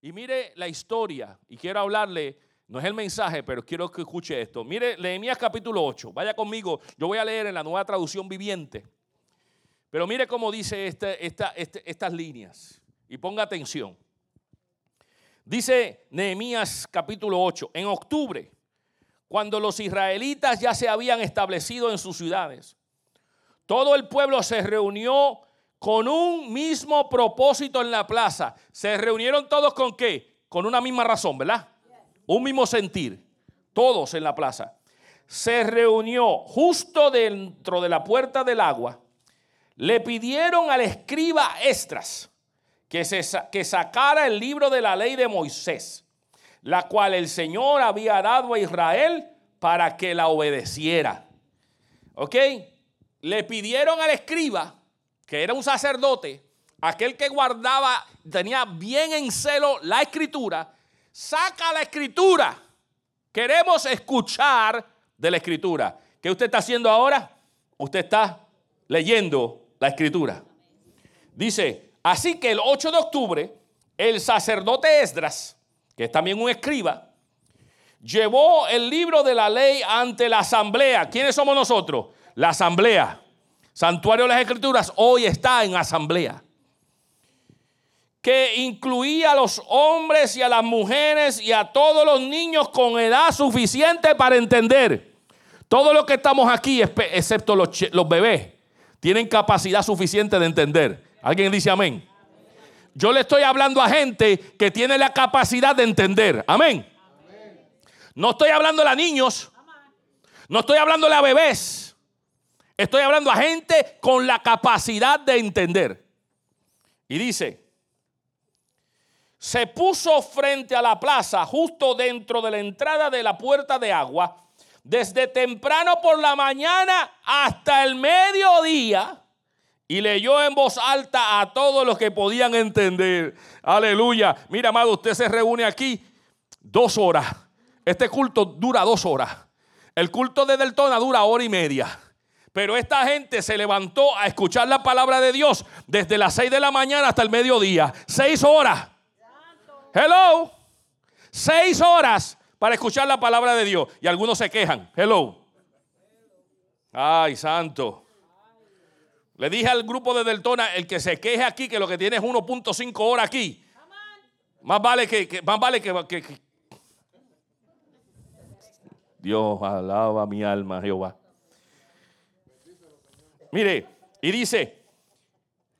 Y mire la historia, y quiero hablarle, no es el mensaje, pero quiero que escuche esto. Mire, Nehemías capítulo 8, vaya conmigo, yo voy a leer en la nueva traducción viviente. Pero mire cómo dice este, este, estas líneas, y ponga atención. Dice Nehemías capítulo 8, en octubre, cuando los israelitas ya se habían establecido en sus ciudades, todo el pueblo se reunió con un mismo propósito en la plaza. Se reunieron todos con qué? Con una misma razón, ¿verdad? Un mismo sentir. Todos en la plaza. Se reunió justo dentro de la puerta del agua. Le pidieron al escriba Estras que, se, que sacara el libro de la ley de Moisés, la cual el Señor había dado a Israel para que la obedeciera. ¿Ok? Le pidieron al escriba que era un sacerdote, aquel que guardaba, tenía bien en celo la escritura, saca la escritura. Queremos escuchar de la escritura. ¿Qué usted está haciendo ahora? Usted está leyendo la escritura. Dice, así que el 8 de octubre, el sacerdote Esdras, que es también un escriba, llevó el libro de la ley ante la asamblea. ¿Quiénes somos nosotros? La asamblea. Santuario de las Escrituras hoy está en asamblea. Que incluía a los hombres y a las mujeres y a todos los niños con edad suficiente para entender. Todos los que estamos aquí, excepto los, los bebés, tienen capacidad suficiente de entender. ¿Alguien dice amén? Yo le estoy hablando a gente que tiene la capacidad de entender. Amén. No estoy hablando a niños. No estoy hablando a bebés. Estoy hablando a gente con la capacidad de entender. Y dice, se puso frente a la plaza, justo dentro de la entrada de la puerta de agua, desde temprano por la mañana hasta el mediodía, y leyó en voz alta a todos los que podían entender. Aleluya. Mira, amado, usted se reúne aquí dos horas. Este culto dura dos horas. El culto de Deltona dura hora y media. Pero esta gente se levantó a escuchar la palabra de Dios desde las 6 de la mañana hasta el mediodía. Seis horas. Hello. Seis horas para escuchar la palabra de Dios. Y algunos se quejan. Hello. Ay, santo. Le dije al grupo de Deltona, el que se queje aquí, que lo que tiene es 1.5 horas aquí. Más vale que, más vale que, que Dios alaba mi alma, Jehová. Mire, y dice,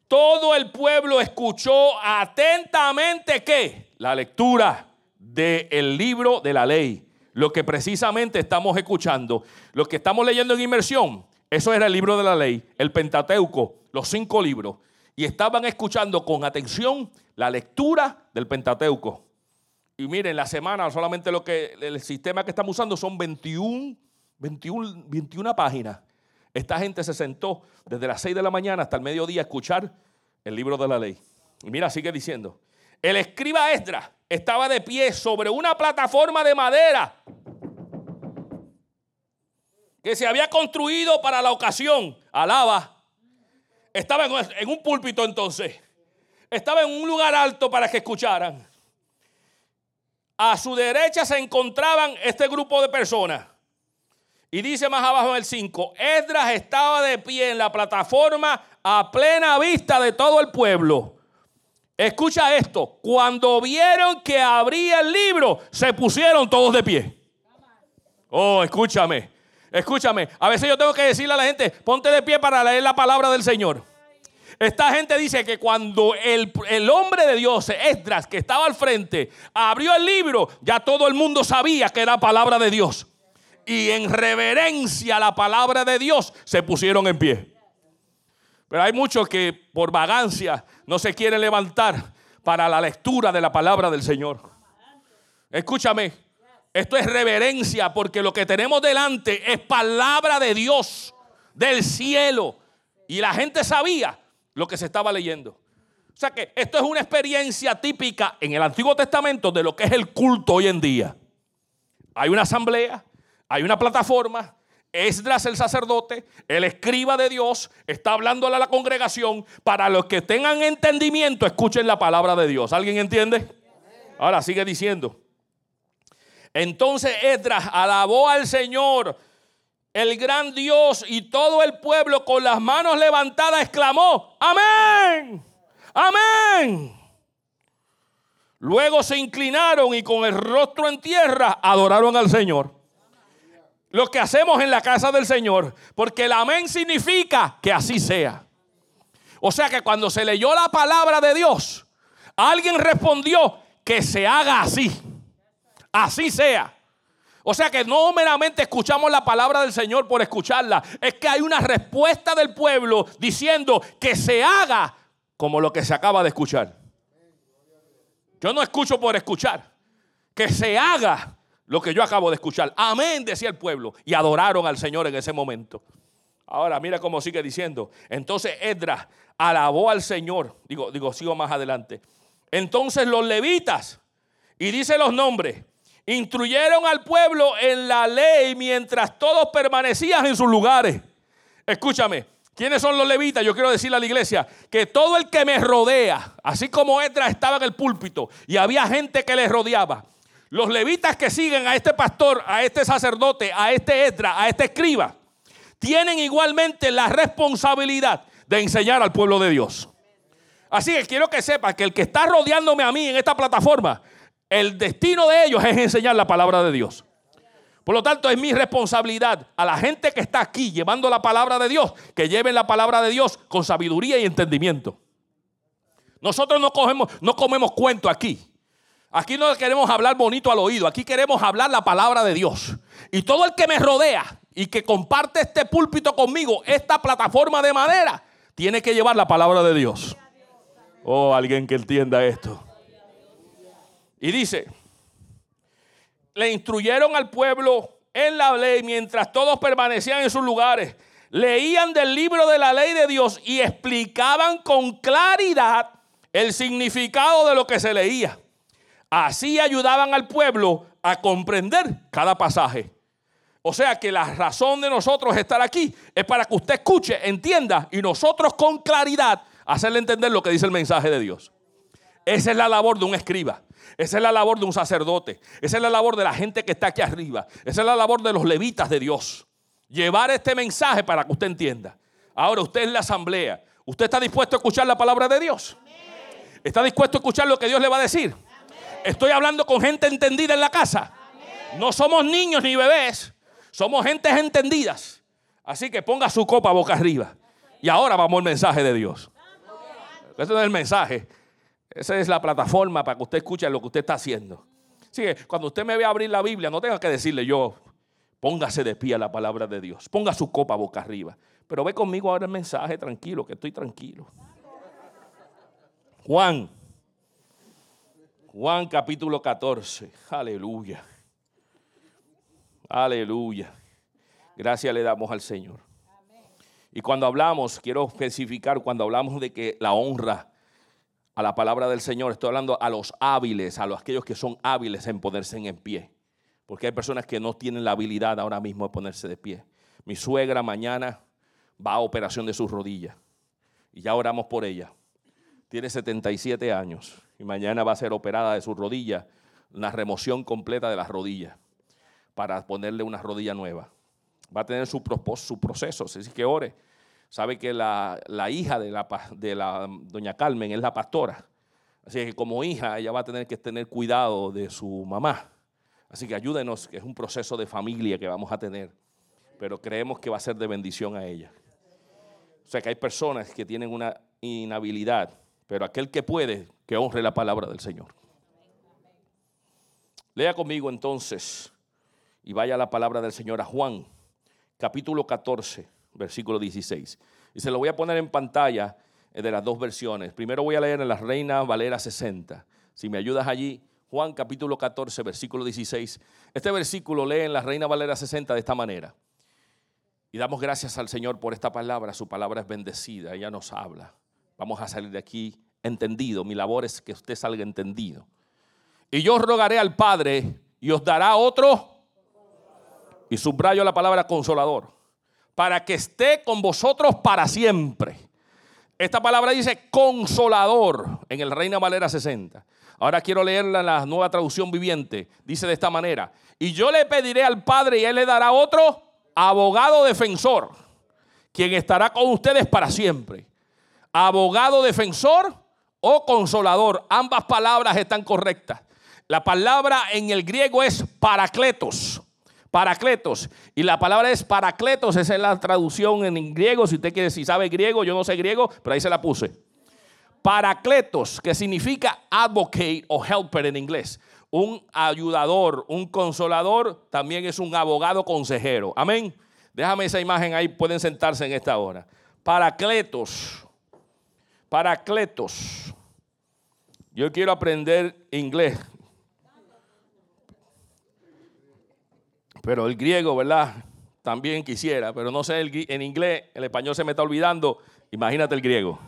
todo el pueblo escuchó atentamente que la lectura del libro de la ley, lo que precisamente estamos escuchando, lo que estamos leyendo en inmersión, eso era el libro de la ley, el Pentateuco, los cinco libros, y estaban escuchando con atención la lectura del Pentateuco. Y miren, la semana solamente lo que el sistema que estamos usando son 21, 21, 21 páginas. Esta gente se sentó desde las 6 de la mañana hasta el mediodía a escuchar el libro de la ley. Y mira, sigue diciendo. El escriba Esdras estaba de pie sobre una plataforma de madera que se había construido para la ocasión. Alaba. Estaba en un púlpito entonces. Estaba en un lugar alto para que escucharan. A su derecha se encontraban este grupo de personas. Y dice más abajo en el 5, Esdras estaba de pie en la plataforma a plena vista de todo el pueblo. Escucha esto, cuando vieron que abría el libro, se pusieron todos de pie. Oh, escúchame, escúchame. A veces yo tengo que decirle a la gente, ponte de pie para leer la palabra del Señor. Esta gente dice que cuando el, el, hombre de Dios, Esdras, que estaba al frente, abrió el libro, ya todo el mundo sabía que era palabra de Dios y en reverencia a la palabra de Dios se pusieron en pie. Pero hay muchos que por vagancia no se quieren levantar para la lectura de la palabra del Señor. Escúchame, esto es reverencia porque lo que tenemos delante es palabra de Dios, del cielo. Y la gente sabía lo que se estaba leyendo. O sea que esto es una experiencia típica en el Antiguo Testamento de lo que es el culto hoy en día. Hay una asamblea, hay una plataforma, Esdras el sacerdote, el escriba de Dios, está hablándole a la congregación para los que tengan entendimiento, escuchen la palabra de Dios. ¿Alguien entiende? Ahora sigue diciendo. Entonces Esdras alabó al Señor, el gran Dios, y todo el pueblo con las manos levantadas exclamó, amén, amén. Luego se inclinaron y con el rostro en tierra adoraron al Señor. Lo que hacemos en la casa del Señor, porque el amén significa que así sea. O sea que cuando se leyó la palabra de Dios, alguien respondió que se haga así. Así sea. O sea que no meramente escuchamos la palabra del Señor por escucharla, es que hay una respuesta del pueblo diciendo que se haga como lo que se acaba de escuchar. Yo no escucho por escuchar, que se haga lo que yo acabo de escuchar. Amén, decía el pueblo. Y adoraron al Señor en ese momento. Ahora mira cómo sigue diciendo. Entonces Edra alabó al Señor. Digo, digo, sigo más adelante. Entonces los levitas, y dice los nombres, instruyeron al pueblo en la ley mientras todos permanecían en sus lugares. Escúchame, ¿quiénes son los levitas? Yo quiero decirle a la iglesia que todo el que me rodea, así como Edra estaba en el púlpito y había gente que le rodeaba, los levitas que siguen a este pastor, a este sacerdote, a este Edra, a este escriba, tienen igualmente la responsabilidad de enseñar al pueblo de Dios. Así que quiero que sepa que el que está rodeándome a mí en esta plataforma, el destino de ellos es enseñar la palabra de Dios. Por lo tanto, es mi responsabilidad a la gente que está aquí llevando la palabra de Dios, que lleven la palabra de Dios con sabiduría y entendimiento. Nosotros no, cogemos, no comemos cuento aquí. Aquí no queremos hablar bonito al oído, aquí queremos hablar la palabra de Dios. Y todo el que me rodea y que comparte este púlpito conmigo, esta plataforma de madera, tiene que llevar la palabra de Dios. Oh, alguien que entienda esto. Y dice, le instruyeron al pueblo en la ley mientras todos permanecían en sus lugares. Leían del libro de la ley de Dios y explicaban con claridad el significado de lo que se leía. Así ayudaban al pueblo a comprender cada pasaje. O sea que la razón de nosotros estar aquí es para que usted escuche, entienda y nosotros con claridad hacerle entender lo que dice el mensaje de Dios. Esa es la labor de un escriba. Esa es la labor de un sacerdote. Esa es la labor de la gente que está aquí arriba. Esa es la labor de los levitas de Dios. Llevar este mensaje para que usted entienda. Ahora usted es la asamblea. ¿Usted está dispuesto a escuchar la palabra de Dios? ¿Está dispuesto a escuchar lo que Dios le va a decir? Estoy hablando con gente entendida en la casa. No somos niños ni bebés. Somos gentes entendidas. Así que ponga su copa boca arriba. Y ahora vamos al mensaje de Dios. Ese no es el mensaje. Esa es la plataforma para que usted escuche lo que usted está haciendo. Así que cuando usted me ve abrir la Biblia, no tenga que decirle yo, póngase de pie a la palabra de Dios. Ponga su copa boca arriba. Pero ve conmigo ahora el mensaje tranquilo, que estoy tranquilo. Juan. Juan capítulo 14. Aleluya. Aleluya. Gracias le damos al Señor. Y cuando hablamos, quiero especificar, cuando hablamos de que la honra a la palabra del Señor, estoy hablando a los hábiles, a los aquellos que son hábiles en ponerse en pie. Porque hay personas que no tienen la habilidad ahora mismo de ponerse de pie. Mi suegra mañana va a operación de sus rodillas. Y ya oramos por ella. Tiene 77 años y mañana va a ser operada de sus rodillas, una remoción completa de las rodillas para ponerle una rodilla nueva. Va a tener su, su proceso, así que ore sabe que la, hija de la doña Carmen es la pastora. Así que como hija ella va a tener que tener cuidado de su mamá. Así que ayúdenos, que es un proceso de familia que vamos a tener. Pero creemos que va a ser de bendición a ella. O sea que hay personas que tienen una inhabilidad, pero aquel que puede, que honre la palabra del Señor. Lea conmigo entonces y vaya la palabra del Señor a Juan, capítulo 14 versículo 16. Y se lo voy a poner en pantalla eh, de las dos versiones. Primero voy a leer en la Reina Valera 60. Si me ayudas allí, Juan capítulo 14, versículo 16. Este versículo lee en la Reina Valera 60 de esta manera. Y damos gracias al Señor por esta palabra. Su palabra es bendecida, ella nos habla. Vamos a salir de aquí entendido. Mi labor es que usted salga entendido. Y yo rogaré al Padre y os dará otro. Y subrayo la palabra consolador para que esté con vosotros para siempre. Esta palabra dice consolador en el Reina Valera 60. Ahora quiero leerla en la nueva traducción viviente. Dice de esta manera, y yo le pediré al Padre y Él le dará otro abogado defensor, quien estará con ustedes para siempre. Abogado defensor o consolador. Ambas palabras están correctas. La palabra en el griego es paracletos. Paracletos. Y la palabra es paracletos, esa es la traducción en griego. Si usted quiere, si sabe griego, yo no sé griego, pero ahí se la puse. Paracletos, que significa advocate o helper en inglés. Un ayudador, un consolador, también es un abogado consejero. Amén. Déjame esa imagen ahí, pueden sentarse en esta hora. Paracletos. Paracletos. Yo quiero aprender inglés. Pero el griego, ¿verdad? También quisiera, pero no sé en inglés, el español se me está olvidando. Imagínate el griego.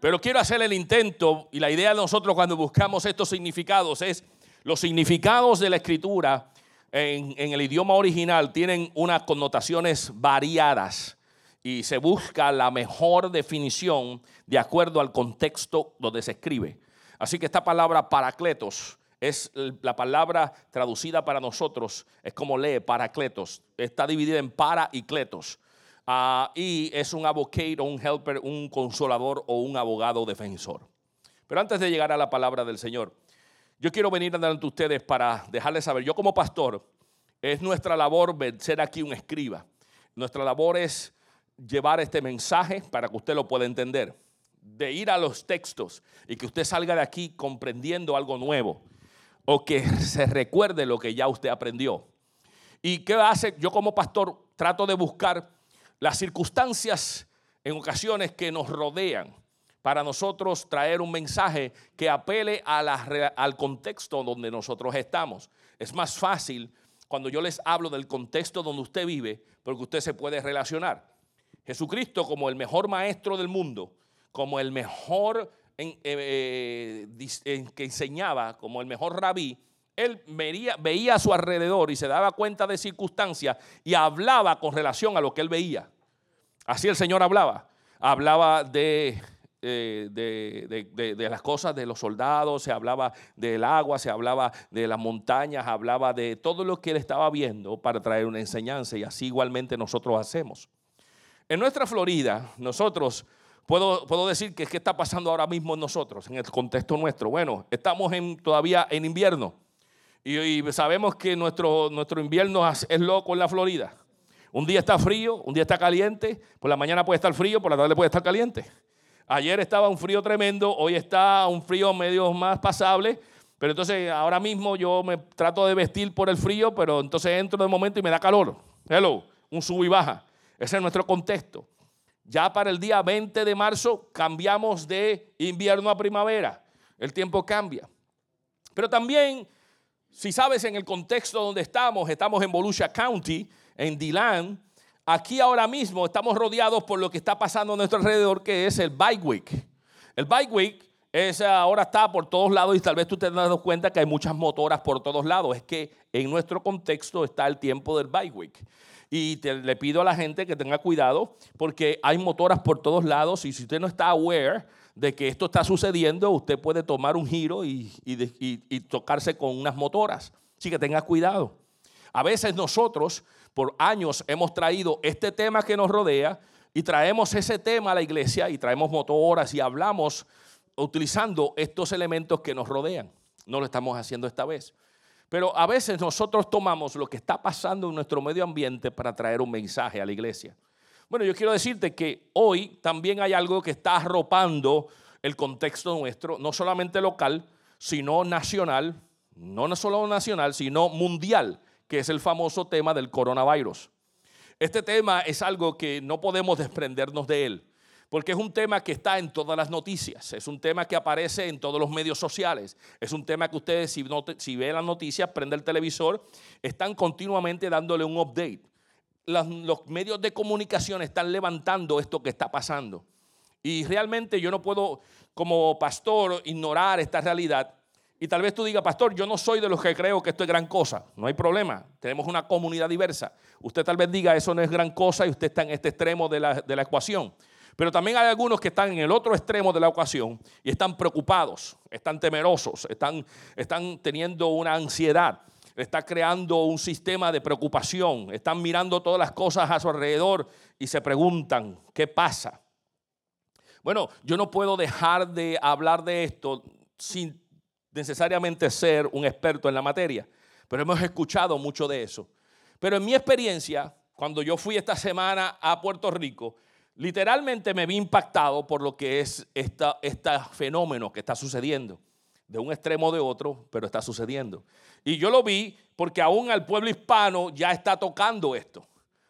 Pero quiero hacer el intento y la idea de nosotros cuando buscamos estos significados es los significados de la escritura en, en el idioma original tienen unas connotaciones variadas y se busca la mejor definición de acuerdo al contexto donde se escribe. Así que esta palabra paracletos es la palabra traducida para nosotros, es como lee paracletos, está dividida en para y cletos. Ah, y es un advocate o un helper, un consolador o un abogado defensor. Pero antes de llegar a la palabra del Señor, yo quiero venir delante de ustedes para dejarles saber, yo como pastor, es nuestra labor ser aquí un escriba. Nuestra labor es llevar este mensaje para que usted lo pueda entender. De ir a los textos y que usted salga de aquí comprendiendo algo nuevo o que se recuerde lo que ya usted aprendió. ¿Y qué hace? Yo como pastor trato de buscar las circunstancias en ocasiones que nos rodean para nosotros traer un mensaje que apele al contexto donde nosotros estamos. Es más fácil cuando yo les hablo del contexto donde usted vive porque usted se puede relacionar. Jesucristo como el mejor maestro del mundo, como el mejor en, eh, eh, que enseñaba, como el mejor rabí, él veía, veía, a su alrededor y se daba cuenta de circunstancias y hablaba con relación a lo que él veía. Así el Señor hablaba. Hablaba de, eh, de, de, las cosas de los soldados, se hablaba del agua, se hablaba de las montañas, hablaba de todo lo que él estaba viendo para traer una enseñanza y así igualmente nosotros hacemos. En nuestra Florida, nosotros, puedo, puedo decir que qué está pasando ahora mismo en nosotros, en el contexto nuestro. Bueno, estamos en, todavía en invierno y, sabemos que nuestro, nuestro invierno es loco en la Florida. Un día está frío, un día está caliente, por la mañana puede estar frío, por la tarde puede estar caliente. Ayer estaba un frío tremendo, hoy está un frío medio más pasable, pero entonces ahora mismo yo me trato de vestir por el frío, pero entonces entro de momento y me da calor. Hello, un sub y baja. Ese es nuestro contexto. Ya para el día 20 de marzo cambiamos de invierno a primavera. El tiempo cambia. Pero también, si sabes en el contexto donde estamos, estamos en Volusia County, en Dillon. Aquí ahora mismo estamos rodeados por lo que está pasando a nuestro alrededor, que es el Bike Week. El Bike Week es, ahora está por todos lados y tal vez tú te has dado cuenta que hay muchas motoras por todos lados. Es que en nuestro contexto está el tiempo del Bike Week. Y le pido a la gente que tenga cuidado porque hay motoras por todos lados y si usted no está aware de que esto está sucediendo, usted puede tomar un giro y, y, tocarse con unas motoras. Así que tenga cuidado. A veces nosotros por años hemos traído este tema que nos rodea y traemos ese tema a la iglesia y traemos motoras y hablamos utilizando estos elementos que nos rodean. No lo estamos haciendo esta vez. Pero a veces nosotros tomamos lo que está pasando en nuestro medio ambiente para traer un mensaje a la iglesia. Bueno, yo quiero decirte que hoy también hay algo que está arropando el contexto nuestro, no solamente local, sino nacional, no solo nacional, sino mundial, que es el famoso tema del coronavirus. Este tema es algo que no podemos desprendernos de él porque es un tema que está en todas las noticias, es un tema que aparece en todos los medios sociales, es un tema que ustedes si, si ven las noticias, prende el televisor, están continuamente dándole un update. los medios de comunicación están levantando esto que está pasando. Y realmente yo no puedo, como pastor, ignorar esta realidad. Y tal vez tú digas, pastor, yo no soy de los que creo que esto es gran cosa. No hay problema. Tenemos una comunidad diversa. Usted tal vez diga, eso no es gran cosa y usted está en este extremo de la, de la ecuación. Pero también hay algunos que están en el otro extremo de la ocasión y están preocupados, están temerosos, están, están teniendo una ansiedad, está creando un sistema de preocupación, están mirando todas las cosas a su alrededor y se preguntan, ¿qué pasa? Bueno, yo no puedo dejar de hablar de esto sin necesariamente ser un experto en la materia, pero hemos escuchado mucho de eso. Pero en mi experiencia, cuando yo fui esta semana a Puerto Rico, literalmente me vi impactado por lo que es este fenómeno que está sucediendo. De un extremo de otro, pero está sucediendo. Y yo lo vi porque aún al pueblo hispano ya está tocando esto.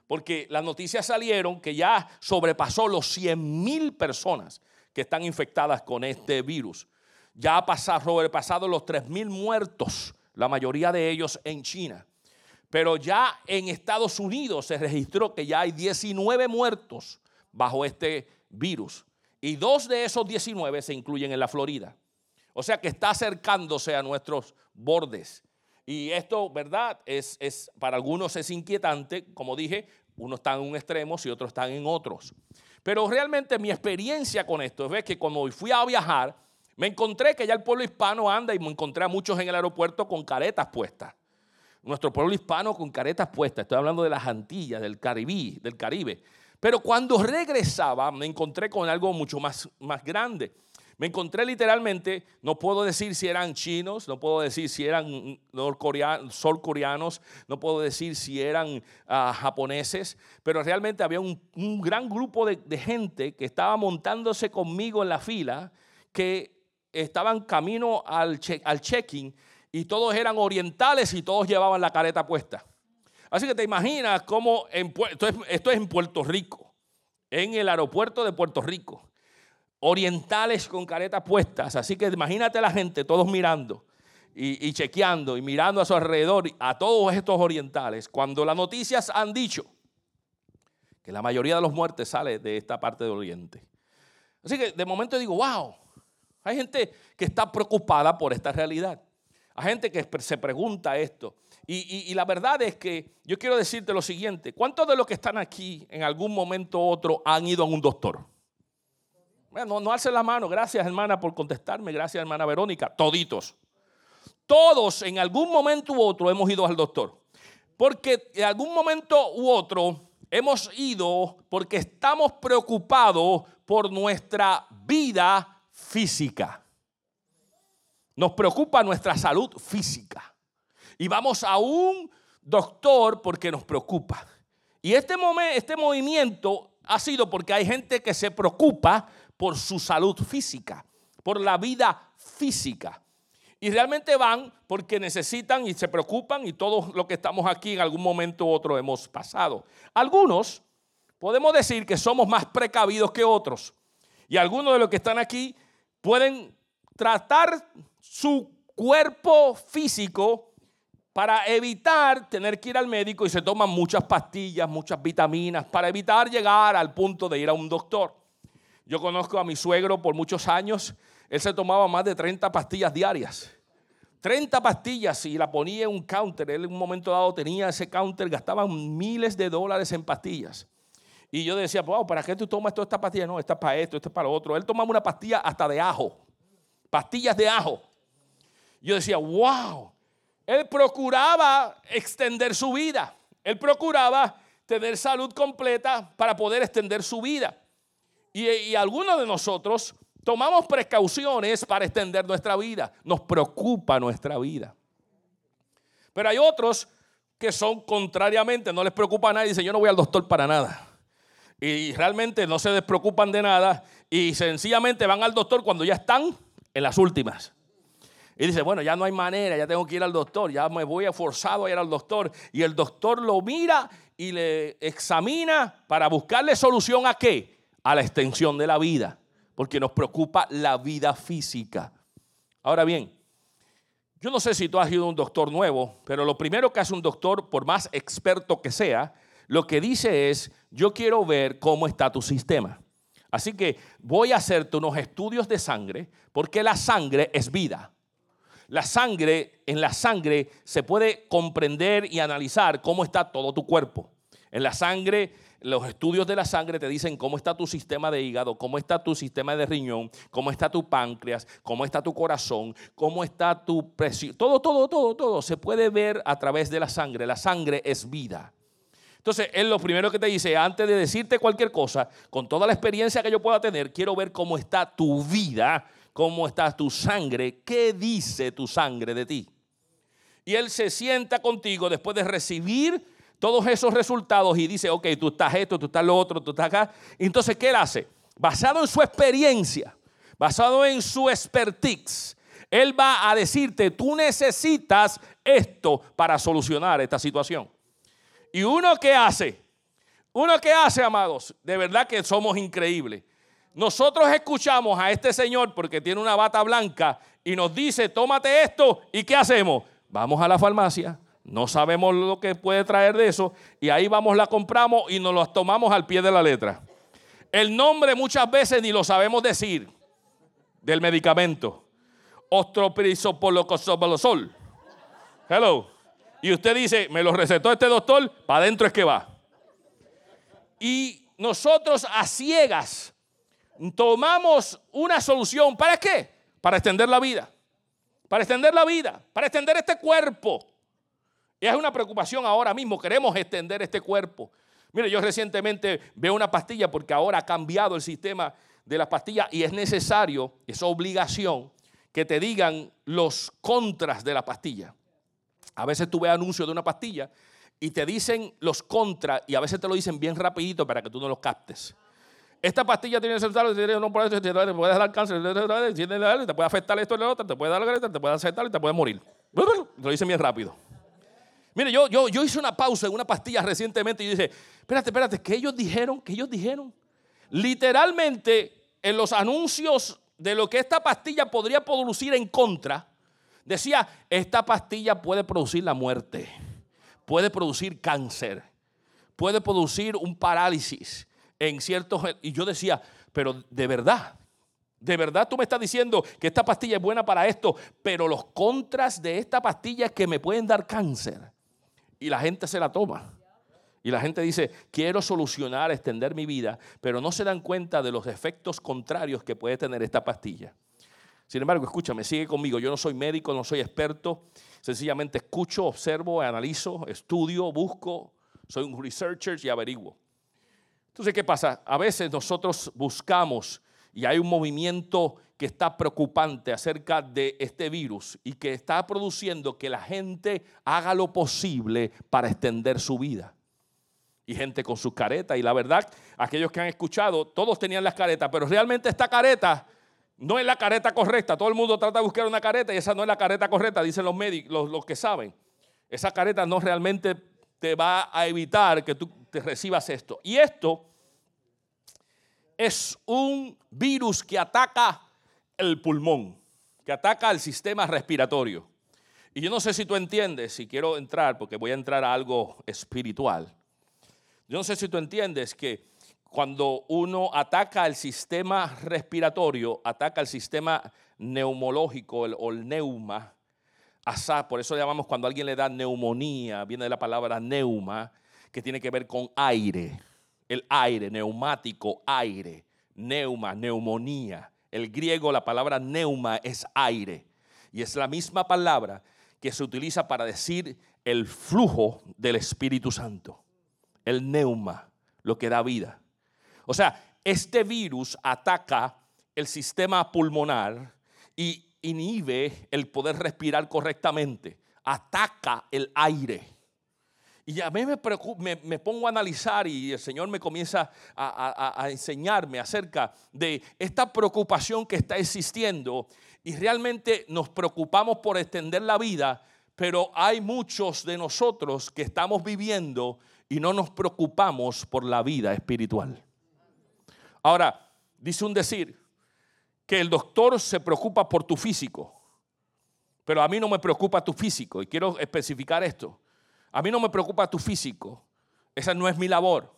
Porque las noticias salieron que ya sobrepasó los 100 mil personas que están infectadas con este virus. Ya ha pasado, sobrepasado los 3 mil muertos, la mayoría de ellos en China. Pero ya en Estados Unidos se registró que ya hay 19 muertos bajo este virus. Y dos de esos 19 se incluyen en la Florida. O sea que está acercándose a nuestros bordes. Y esto, ¿verdad? Es, es, para algunos es inquietante. Como dije, unos están en un extremo y otros están en otros. Pero realmente mi experiencia con esto es que cuando fui a viajar, me encontré que ya el pueblo hispano anda y me encontré a muchos en el aeropuerto con caretas puestas nuestro pueblo hispano con caretas puestas. Estoy hablando de las Antillas, del Caribe, del Caribe. Pero cuando regresaba me encontré con algo mucho más, más grande. Me encontré literalmente, no puedo decir si eran chinos, no puedo decir si eran surcoreanos, no puedo decir si eran ah, japoneses, pero realmente había un, gran grupo de, gente que estaba montándose conmigo en la fila, que estaban camino al, al check-in y todos eran orientales y todos llevaban la careta puesta. Así que te imaginas cómo esto, es, en Puerto Rico, en el aeropuerto de Puerto Rico. Orientales con caretas puestas. Así que imagínate la gente, todos mirando y, y chequeando y mirando a su alrededor a todos estos orientales. Cuando las noticias han dicho que la mayoría de los muertes sale de esta parte del oriente. Así que de momento digo, wow, hay gente que está preocupada por esta realidad. Hay gente que se pregunta esto. Y, la verdad es que yo quiero decirte lo siguiente. ¿Cuántos de los que están aquí en algún momento u otro han ido a un doctor? Bueno, no alcen la mano. Gracias, hermana, por contestarme. Gracias, hermana Verónica. Toditos. Todos en algún momento u otro hemos ido al doctor. Porque en algún momento u otro hemos ido porque estamos preocupados por nuestra vida física. Nos preocupa nuestra salud física. Y vamos a un doctor porque nos preocupa. Y este, este movimiento ha sido porque hay gente que se preocupa por su salud física, por la vida física. Y realmente van porque necesitan y se preocupan y todos los que estamos aquí en algún momento u otro hemos pasado. Algunos podemos decir que somos más precavidos que otros. Y algunos de los que están aquí pueden tratar su cuerpo físico para evitar tener que ir al médico y se toman muchas pastillas, muchas vitaminas, para evitar llegar al punto de ir a un doctor. Yo conozco a mi suegro por muchos años, él se tomaba más de 30 pastillas diarias. 30 pastillas y la ponía en un counter. Él en un momento dado tenía ese counter, gastaba miles de dólares en pastillas. Y yo decía, wow, ¿para qué tú tomas toda esta pastilla? No, esta es para esto, esta es para lo otro. Él tomaba una pastilla hasta de ajo, pastillas de ajo. Yo decía, wow, él procuraba extender su vida. Él procuraba tener salud completa para poder extender su vida. Y, algunos de nosotros tomamos precauciones para extender nuestra vida. Nos preocupa nuestra vida. Pero hay otros que son contrariamente, no les preocupa a nadie, dicen, yo no voy al doctor para nada. Y realmente no se despreocupan de nada y sencillamente van al doctor cuando ya están en las últimas. Y dice, bueno, ya no hay manera, ya tengo que ir al doctor, ya me voy forzado a ir al doctor. Y el doctor lo mira y le examina para buscarle solución a qué? A la extensión de la vida, porque nos preocupa la vida física. Ahora bien, yo no sé si tú has ido a un doctor nuevo, pero lo primero que hace un doctor, por más experto que sea, lo que dice es, yo quiero ver cómo está tu sistema. Así que voy a hacerte unos estudios de sangre, porque la sangre es vida. La sangre, en la sangre se puede comprender y analizar cómo está todo tu cuerpo. En la sangre, los estudios de la sangre te dicen cómo está tu sistema de hígado, cómo está tu sistema de riñón, cómo está tu páncreas, cómo está tu corazón, cómo está tu presión. Todo, todo, todo, todo se puede ver a través de la sangre. La sangre es vida. Entonces, él lo primero que te dice, antes de decirte cualquier cosa, con toda la experiencia que yo pueda tener, quiero ver cómo está tu vida, cómo está tu sangre, qué dice tu sangre de ti. Y él se sienta contigo después de recibir todos esos resultados y dice, ok, tú estás esto, tú estás lo otro, tú estás acá. Entonces, ¿qué él hace? Basado en su experiencia, basado en su expertise, él va a decirte, tú necesitas esto para solucionar esta situación. Y uno que hace, uno que hace, amados, de verdad que somos increíbles. Nosotros escuchamos a este señor porque tiene una bata blanca y nos dice, tómate esto y ¿qué hacemos? Vamos a la farmacia, no sabemos lo que puede traer de eso y ahí vamos, la compramos y nos lo tomamos al pie de la letra. El nombre muchas veces ni lo sabemos decir del medicamento. Ostroprisopolocosobolosol. Hello. Y usted dice, me lo recetó este doctor, para adentro es que va. Y nosotros a ciegas tomamos una solución. ¿Para qué? Para extender la vida. Para extender la vida. Para extender este cuerpo. Y es una preocupación ahora mismo. Queremos extender este cuerpo. Mire, yo recientemente veo una pastilla porque ahora ha cambiado el sistema de las pastillas y es necesario, es obligación, que te digan los contras de la pastilla. A veces tú ves anuncios de una pastilla y te dicen los contras y a veces te lo dicen bien rapidito para que tú no los captes. Esta pastilla tiene sensor, no puede, te puede dar cáncer, te puede afectar esto y lo otro, te puede dar te puede aceptar y te puede morir. Lo dicen bien rápido. Mire, yo, yo, yo hice una pausa en una pastilla recientemente y dije, espérate, espérate, ¿qué ellos dijeron? ¿Qué ellos dijeron? Literalmente, en los anuncios de lo que esta pastilla podría producir en contra, Decía, esta pastilla puede producir la muerte, puede producir cáncer, puede producir un parálisis en ciertos... Y yo decía, pero de verdad, de verdad tú me estás diciendo que esta pastilla es buena para esto, pero los contras de esta pastilla es que me pueden dar cáncer. Y la gente se la toma. Y la gente dice, quiero solucionar, extender mi vida, pero no se dan cuenta de los efectos contrarios que puede tener esta pastilla. Sin embargo, escúchame, sigue conmigo. Yo no soy médico, no soy experto. Sencillamente escucho, observo, analizo, estudio, busco. Soy un researcher y averiguo. Entonces, ¿qué pasa? A veces nosotros buscamos y hay un movimiento que está preocupante acerca de este virus y que está produciendo que la gente haga lo posible para extender su vida. Y gente con sus caretas. Y la verdad, aquellos que han escuchado, todos tenían las caretas, pero realmente esta careta no es la careta correcta. Todo el mundo trata de buscar una careta y esa no es la careta correcta, dicen los médicos, los, que saben. Esa careta no realmente te va a evitar que tú te recibas esto. Y esto es un virus que ataca el pulmón, que ataca el sistema respiratorio. Y yo no sé si tú entiendes, si quiero entrar, porque voy a entrar a algo espiritual. Yo no sé si tú entiendes que cuando uno ataca el sistema respiratorio, ataca el sistema neumológico o el neuma, por eso llamamos cuando alguien le da neumonía, viene de la palabra neuma, que tiene que ver con aire, el aire, neumático, aire, neuma, neumonía. El griego, la palabra neuma es aire, y es la misma palabra que se utiliza para decir el flujo del Espíritu Santo, el neuma, lo que da vida. O sea, este virus ataca el sistema pulmonar y inhibe el poder respirar correctamente, ataca el aire. Y a mí me, pongo a analizar y el Señor me comienza a, a, enseñarme acerca de esta preocupación que está existiendo y realmente nos preocupamos por extender la vida, pero hay muchos de nosotros que estamos viviendo y no nos preocupamos por la vida espiritual. Ahora, dice un decir que el doctor se preocupa por tu físico, pero a mí no me preocupa tu físico, y quiero especificar esto. A mí no me preocupa tu físico, esa no es mi labor.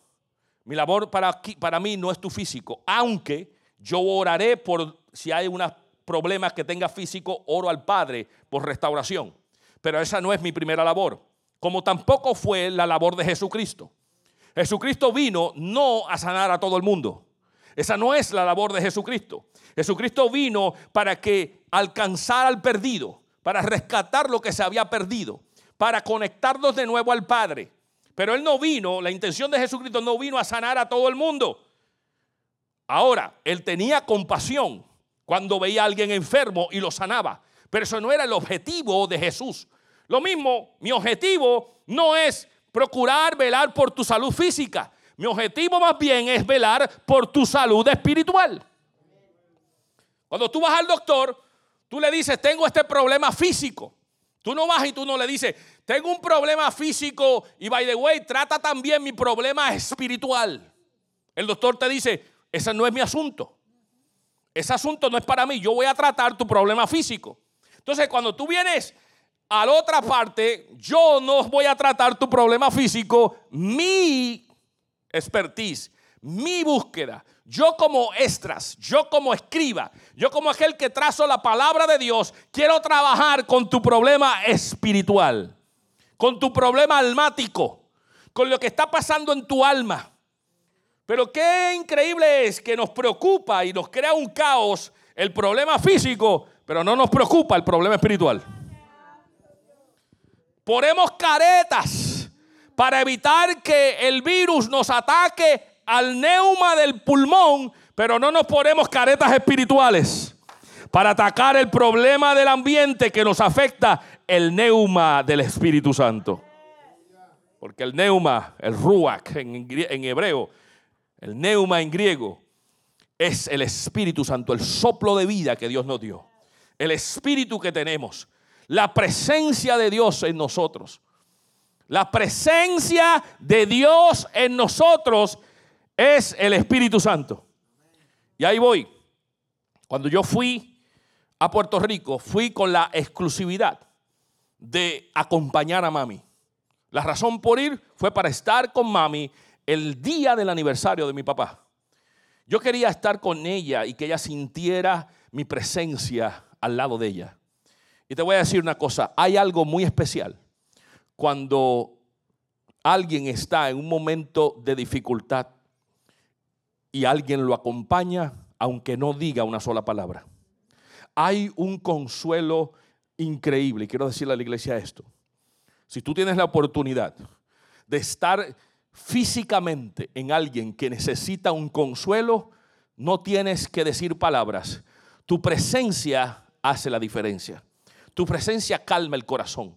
Mi labor para, para mí no es tu físico, aunque yo oraré por si hay unos problemas que tenga físico, oro al Padre por restauración. Pero esa no es mi primera labor, como tampoco fue la labor de Jesucristo. Jesucristo vino no a sanar a todo el mundo. Esa no es la labor de Jesucristo. Jesucristo vino para que alcanzara al perdido, para rescatar lo que se había perdido, para conectarnos de nuevo al Padre. Pero Él no vino, la intención de Jesucristo no vino a sanar a todo el mundo. Ahora, Él tenía compasión cuando veía a alguien enfermo y lo sanaba. Pero eso no era el objetivo de Jesús. Lo mismo, mi objetivo no es procurar velar por tu salud física. Mi objetivo más bien es velar por tu salud espiritual. Cuando tú vas al doctor, tú le dices, tengo este problema físico. Tú no vas y tú no le dices, tengo un problema físico y by the way, trata también mi problema espiritual. El doctor te dice, ese no es mi asunto. Ese asunto no es para mí. Yo voy a tratar tu problema físico. Entonces, cuando tú vienes a la otra parte, yo no voy a tratar tu problema físico, mi expertise, mi búsqueda. Yo como estras, yo como escriba, yo como aquel que trazo la palabra de Dios, quiero trabajar con tu problema espiritual, con tu problema almático, con lo que está pasando en tu alma. Pero qué increíble es que nos preocupa y nos crea un caos el problema físico, pero no nos preocupa el problema espiritual. Ponemos caretas para evitar que el virus nos ataque al neuma del pulmón, pero no nos ponemos caretas espirituales para atacar el problema del ambiente que nos afecta el neuma del Espíritu Santo. Porque el neuma, el ruach en, hebreo, el neuma en griego, es el Espíritu Santo, el soplo de vida que Dios nos dio. El Espíritu que tenemos la presencia de Dios en nosotros. La presencia de Dios en nosotros es el Espíritu Santo. Y ahí voy. Cuando yo fui a Puerto Rico, fui con la exclusividad de acompañar a mami. La razón por ir fue para estar con mami el día del aniversario de mi papá. Yo quería estar con ella y que ella sintiera mi presencia al lado de ella. Y te voy a decir una cosa, hay algo muy especial cuando alguien está en un momento de dificultad y alguien lo acompaña aunque no diga una sola palabra. Hay un consuelo increíble, y quiero decirle a la iglesia esto. Si tú tienes la oportunidad de estar físicamente en alguien que necesita un consuelo, no tienes que decir palabras. Tu presencia hace la diferencia. Tu presencia calma el corazón.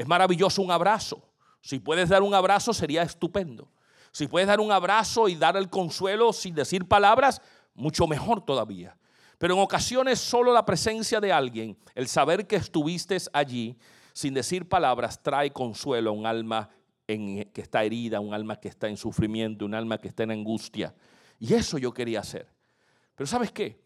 Es maravilloso un abrazo. Si puedes dar un abrazo sería estupendo. Si puedes dar un abrazo y dar el consuelo sin decir palabras, mucho mejor todavía. Pero en ocasiones solo la presencia de alguien, el saber que estuviste allí sin decir palabras, trae consuelo a un alma que está herida, un alma que está en sufrimiento, un alma que está en angustia. Y eso yo quería hacer. Pero ¿sabes qué?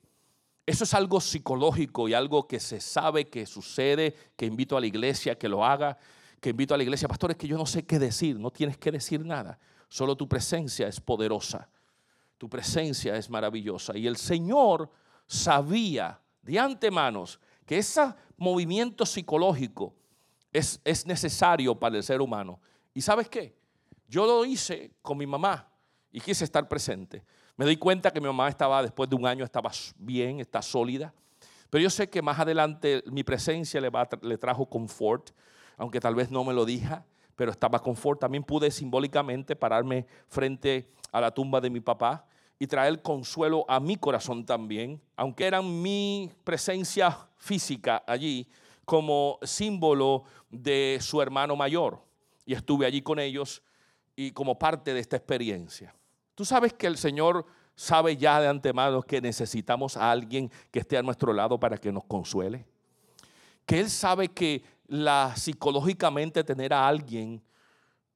Eso es algo psicológico y algo que se sabe que sucede, que invito a la iglesia que lo haga, que invito a la iglesia, pastores, que yo no sé qué decir, no tienes que decir nada, solo tu presencia es poderosa, tu presencia es maravillosa. Y el Señor sabía de antemano que ese movimiento psicológico es, es necesario para el ser humano. ¿Y sabes qué? Yo lo hice con mi mamá y quise estar presente. Me di cuenta que mi mamá estaba, después de un año, estaba bien, está sólida. Pero yo sé que más adelante mi presencia le, le trajo confort, aunque tal vez no me lo diga, pero estaba confort. También pude simbólicamente pararme frente a la tumba de mi papá y traer consuelo a mi corazón también, aunque era mi presencia física allí como símbolo de su hermano mayor. Y estuve allí con ellos y como parte de esta experiencia. Tú sabes que el Señor sabe ya de antemano que necesitamos a alguien que esté a nuestro lado para que nos consuele. Que Él sabe que la psicológicamente tener a alguien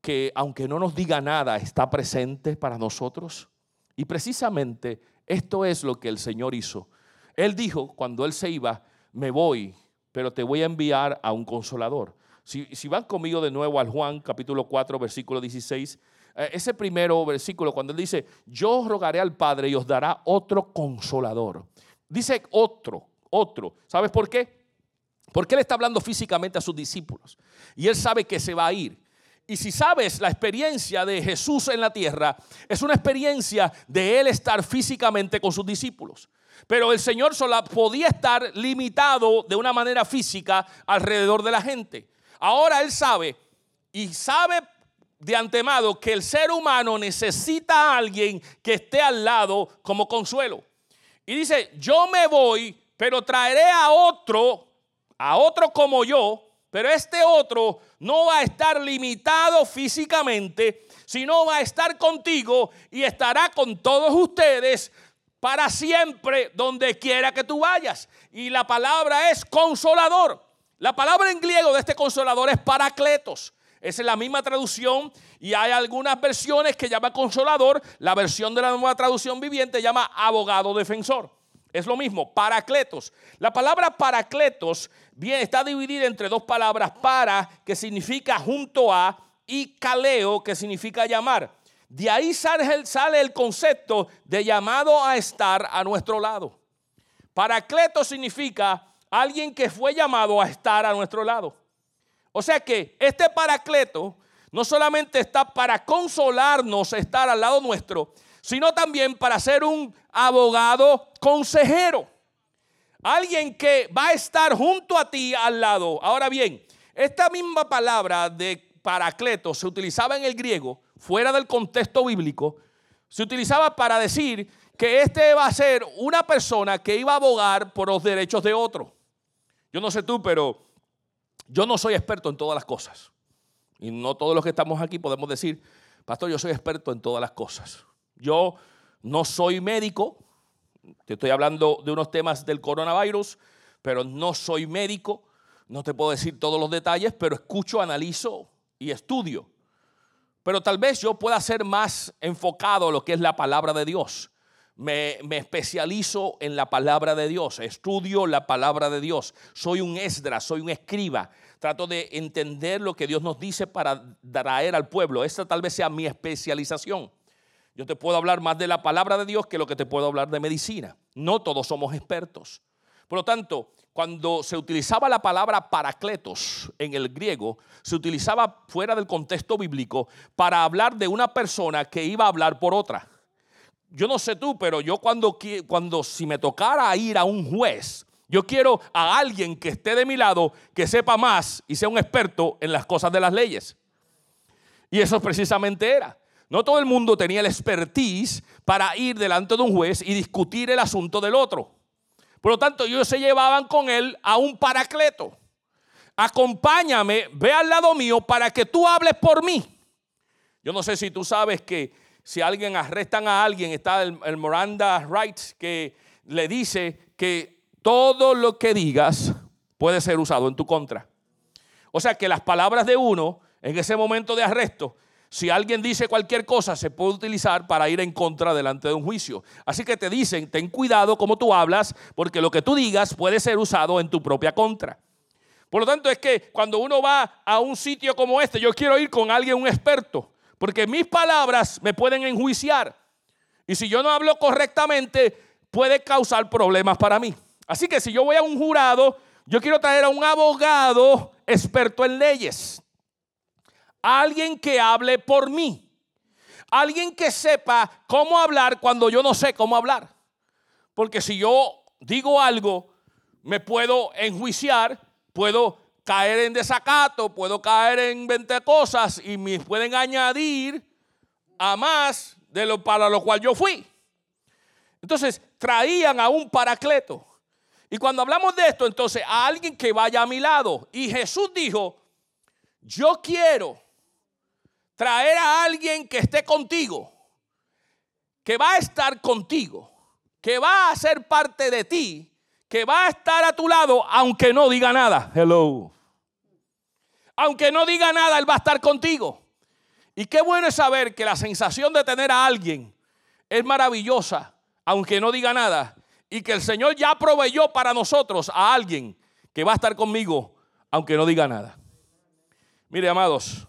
que aunque no nos diga nada está presente para nosotros. Y precisamente esto es lo que el Señor hizo. Él dijo cuando Él se iba, me voy, pero te voy a enviar a un consolador. Si, si van conmigo de nuevo al Juan capítulo 4, versículo 16, eh, ese primero versículo, cuando él dice, yo rogaré al Padre y os dará otro consolador. Dice otro, otro. ¿Sabes por qué? Porque él está hablando físicamente a sus discípulos. Y él sabe que se va a ir. y si sabes la experiencia de Jesús en la tierra, es una experiencia de él estar físicamente con sus discípulos. Pero el Señor solo podía estar limitado de una manera física alrededor de la gente. Ahora Él sabe y sabe de antemano que el ser humano necesita a alguien que esté al lado como consuelo. Y dice, yo me voy, pero traeré a otro, a otro como yo, pero este otro no va a estar limitado físicamente, sino va a estar contigo y estará con todos ustedes para siempre donde quiera que tú vayas. Y la palabra es consolador. La palabra en griego de este consolador es paracletos. Esa es la misma traducción y hay algunas versiones que llama consolador. La versión de la nueva traducción viviente llama abogado defensor. Es lo mismo, paracletos. La palabra paracletos bien, está dividida entre dos palabras, para, que significa junto a, y caleo, que significa llamar. De ahí sale el, concepto de llamado a estar a nuestro lado. Paracleto significa alguien que fue llamado a estar a nuestro lado. O sea que este paracleto no solamente está para consolarnos, estar al lado nuestro, sino también para ser un abogado consejero. Alguien que va a estar junto a ti al lado. Ahora bien, esta misma palabra de paracleto se utilizaba en el griego fuera del contexto bíblico, se utilizaba para decir que este va a ser una persona que iba a abogar por los derechos de otro. Yo no sé tú, pero yo no soy experto en todas las cosas. Y no todos los que estamos aquí podemos decir, pastor, yo soy experto en todas las cosas. Yo no soy médico, te estoy hablando de unos temas del coronavirus, pero no soy médico, no te puedo decir todos los detalles, pero escucho, analizo y estudio. Pero tal vez yo pueda ser más enfocado a lo que es la palabra de Dios. Me, especializo en la palabra de Dios, estudio la palabra de Dios. Soy un esdra, soy un escriba. Trato de entender lo que Dios nos dice para traer al pueblo. Esta tal vez sea mi especialización. Yo te puedo hablar más de la palabra de Dios que lo que te puedo hablar de medicina. No todos somos expertos. Por lo tanto, cuando se utilizaba la palabra paracletos en el griego, se utilizaba fuera del contexto bíblico para hablar de una persona que iba a hablar por otra. Yo no sé tú, pero yo cuando, cuando si me tocara ir a un juez, yo quiero a alguien que esté de mi lado, que sepa más y sea un experto en las cosas de las leyes. Y eso precisamente era. No todo el mundo tenía el expertise para ir delante de un juez y discutir el asunto del otro. Por lo tanto, ellos se llevaban con él a un paracleto. Acompáñame, ve al lado mío para que tú hables por mí. Yo no sé si tú sabes que si alguien arrestan a alguien, está el, Miranda Rights que le dice que todo lo que digas puede ser usado en tu contra. O sea que las palabras de uno en ese momento de arresto si alguien dice cualquier cosa, se puede utilizar para ir en contra delante de un juicio. Así que te dicen, ten cuidado como tú hablas, porque lo que tú digas puede ser usado en tu propia contra. Por lo tanto, es que cuando uno va a un sitio como este, yo quiero ir con alguien, un experto, porque mis palabras me pueden enjuiciar. Y si yo no hablo correctamente, puede causar problemas para mí. Así que si yo voy a un jurado, yo quiero traer a un abogado experto en leyes alguien que hable por mí. Alguien que sepa cómo hablar cuando yo no sé cómo hablar. Porque si yo digo algo, me puedo enjuiciar, puedo caer en desacato, puedo caer en 20 cosas y me pueden añadir a más de lo para lo cual yo fui. Entonces traían a un paracleto. Y cuando hablamos de esto, entonces a alguien que vaya a mi lado. Y Jesús dijo, yo quiero traer a alguien que esté contigo, que va a estar contigo, que va a ser parte de ti, que va a estar a tu lado aunque no diga nada. Hello. Aunque no diga nada, Él va a estar contigo. Y qué bueno es saber que la sensación de tener a alguien es maravillosa, aunque no diga nada. Y que el Señor ya proveyó para nosotros a alguien que va a estar conmigo, aunque no diga nada. Mire, amados,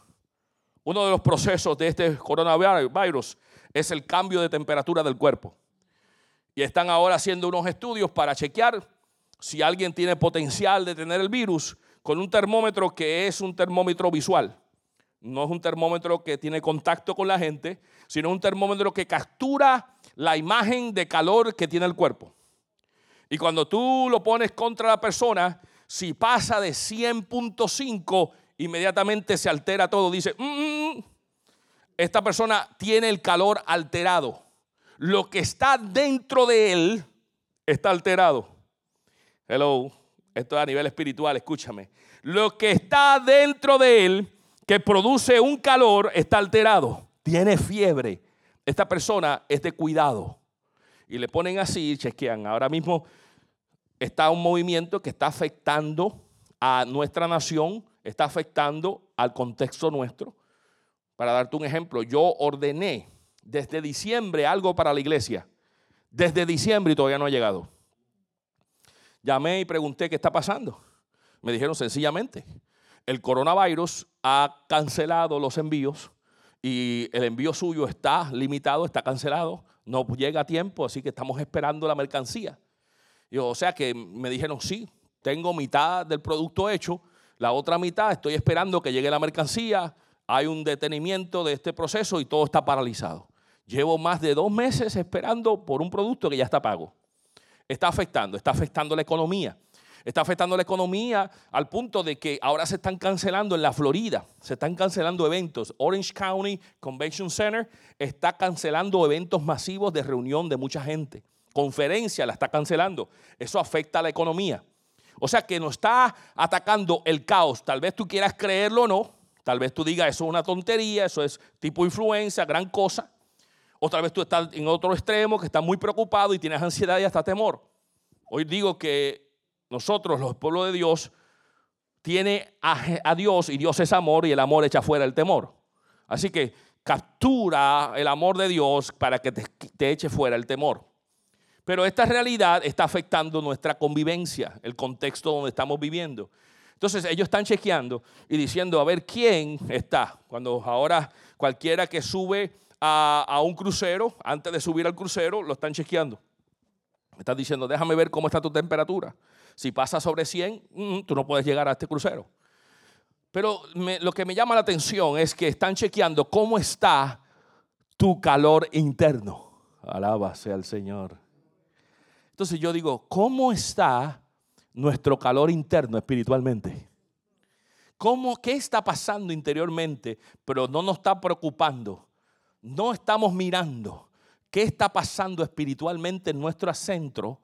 uno de los procesos de este coronavirus es el cambio de temperatura del cuerpo. Y están ahora haciendo unos estudios para chequear si alguien tiene potencial de tener el virus con un termómetro que es un termómetro visual. No es un termómetro que tiene contacto con la gente, sino un termómetro que captura la imagen de calor que tiene el cuerpo. Y cuando tú lo pones contra la persona, si pasa de 100.5, inmediatamente se altera todo. Dice, mm, mm, mm, esta persona tiene el calor alterado. Lo que está dentro de él está alterado. Hello, esto es a nivel espiritual, escúchame. Lo que está dentro de él que produce un calor está alterado, tiene fiebre. Esta persona es de cuidado. Y le ponen así, chequean. Ahora mismo está un movimiento que está afectando a nuestra nación, está afectando al contexto nuestro. Para darte un ejemplo, yo ordené desde diciembre algo para la iglesia. Desde diciembre y todavía no ha llegado. Llamé y pregunté qué está pasando. Me dijeron sencillamente, el coronavirus ha cancelado los envíos y el envío suyo está limitado, está cancelado, no llega a tiempo, así que estamos esperando la mercancía. o sea que me dijeron, sí, tengo mitad del producto hecho, la otra mitad estoy esperando que llegue la mercancía, hay un detenimiento de este proceso y todo está paralizado. Llevo más de dos meses esperando por un producto que ya está pago. Está afectando, está afectando la economía. Está afectando la economía al punto de que ahora se están cancelando en la Florida, se están cancelando eventos. Orange County Convention Center está cancelando eventos masivos de reunión de mucha gente. Conferencia la está cancelando. Eso afecta a la economía. O sea que nos está atacando el caos. Tal vez tú quieras creerlo o no. Tal vez tú digas, eso es una tontería, eso es tipo influencia, gran cosa. O tal vez tú estás en otro extremo, que estás muy preocupado y tienes ansiedad y hasta temor. Hoy digo que nosotros, los pueblos de Dios, tiene a, Dios y Dios es amor y el amor echa fuera el temor. Así que captura el amor de Dios para que te, te eche fuera el temor. Pero esta realidad está afectando nuestra convivencia, el contexto donde estamos viviendo. Entonces ellos están chequeando y diciendo a ver quién está. Cuando ahora cualquiera que sube a, un crucero, antes de subir al crucero, lo están chequeando. Están diciendo, déjame ver cómo está tu temperatura. Si pasa sobre 100, mm, tú no puedes llegar a este crucero. Pero lo que me llama la atención es que están chequeando cómo está tu calor interno. Alaba sea el Señor. Entonces yo digo, ¿cómo está nuestro calor interno espiritualmente? ¿Cómo, ¿Qué está pasando interiormente? Pero no nos está preocupando. No estamos mirando qué está pasando espiritualmente en nuestro centro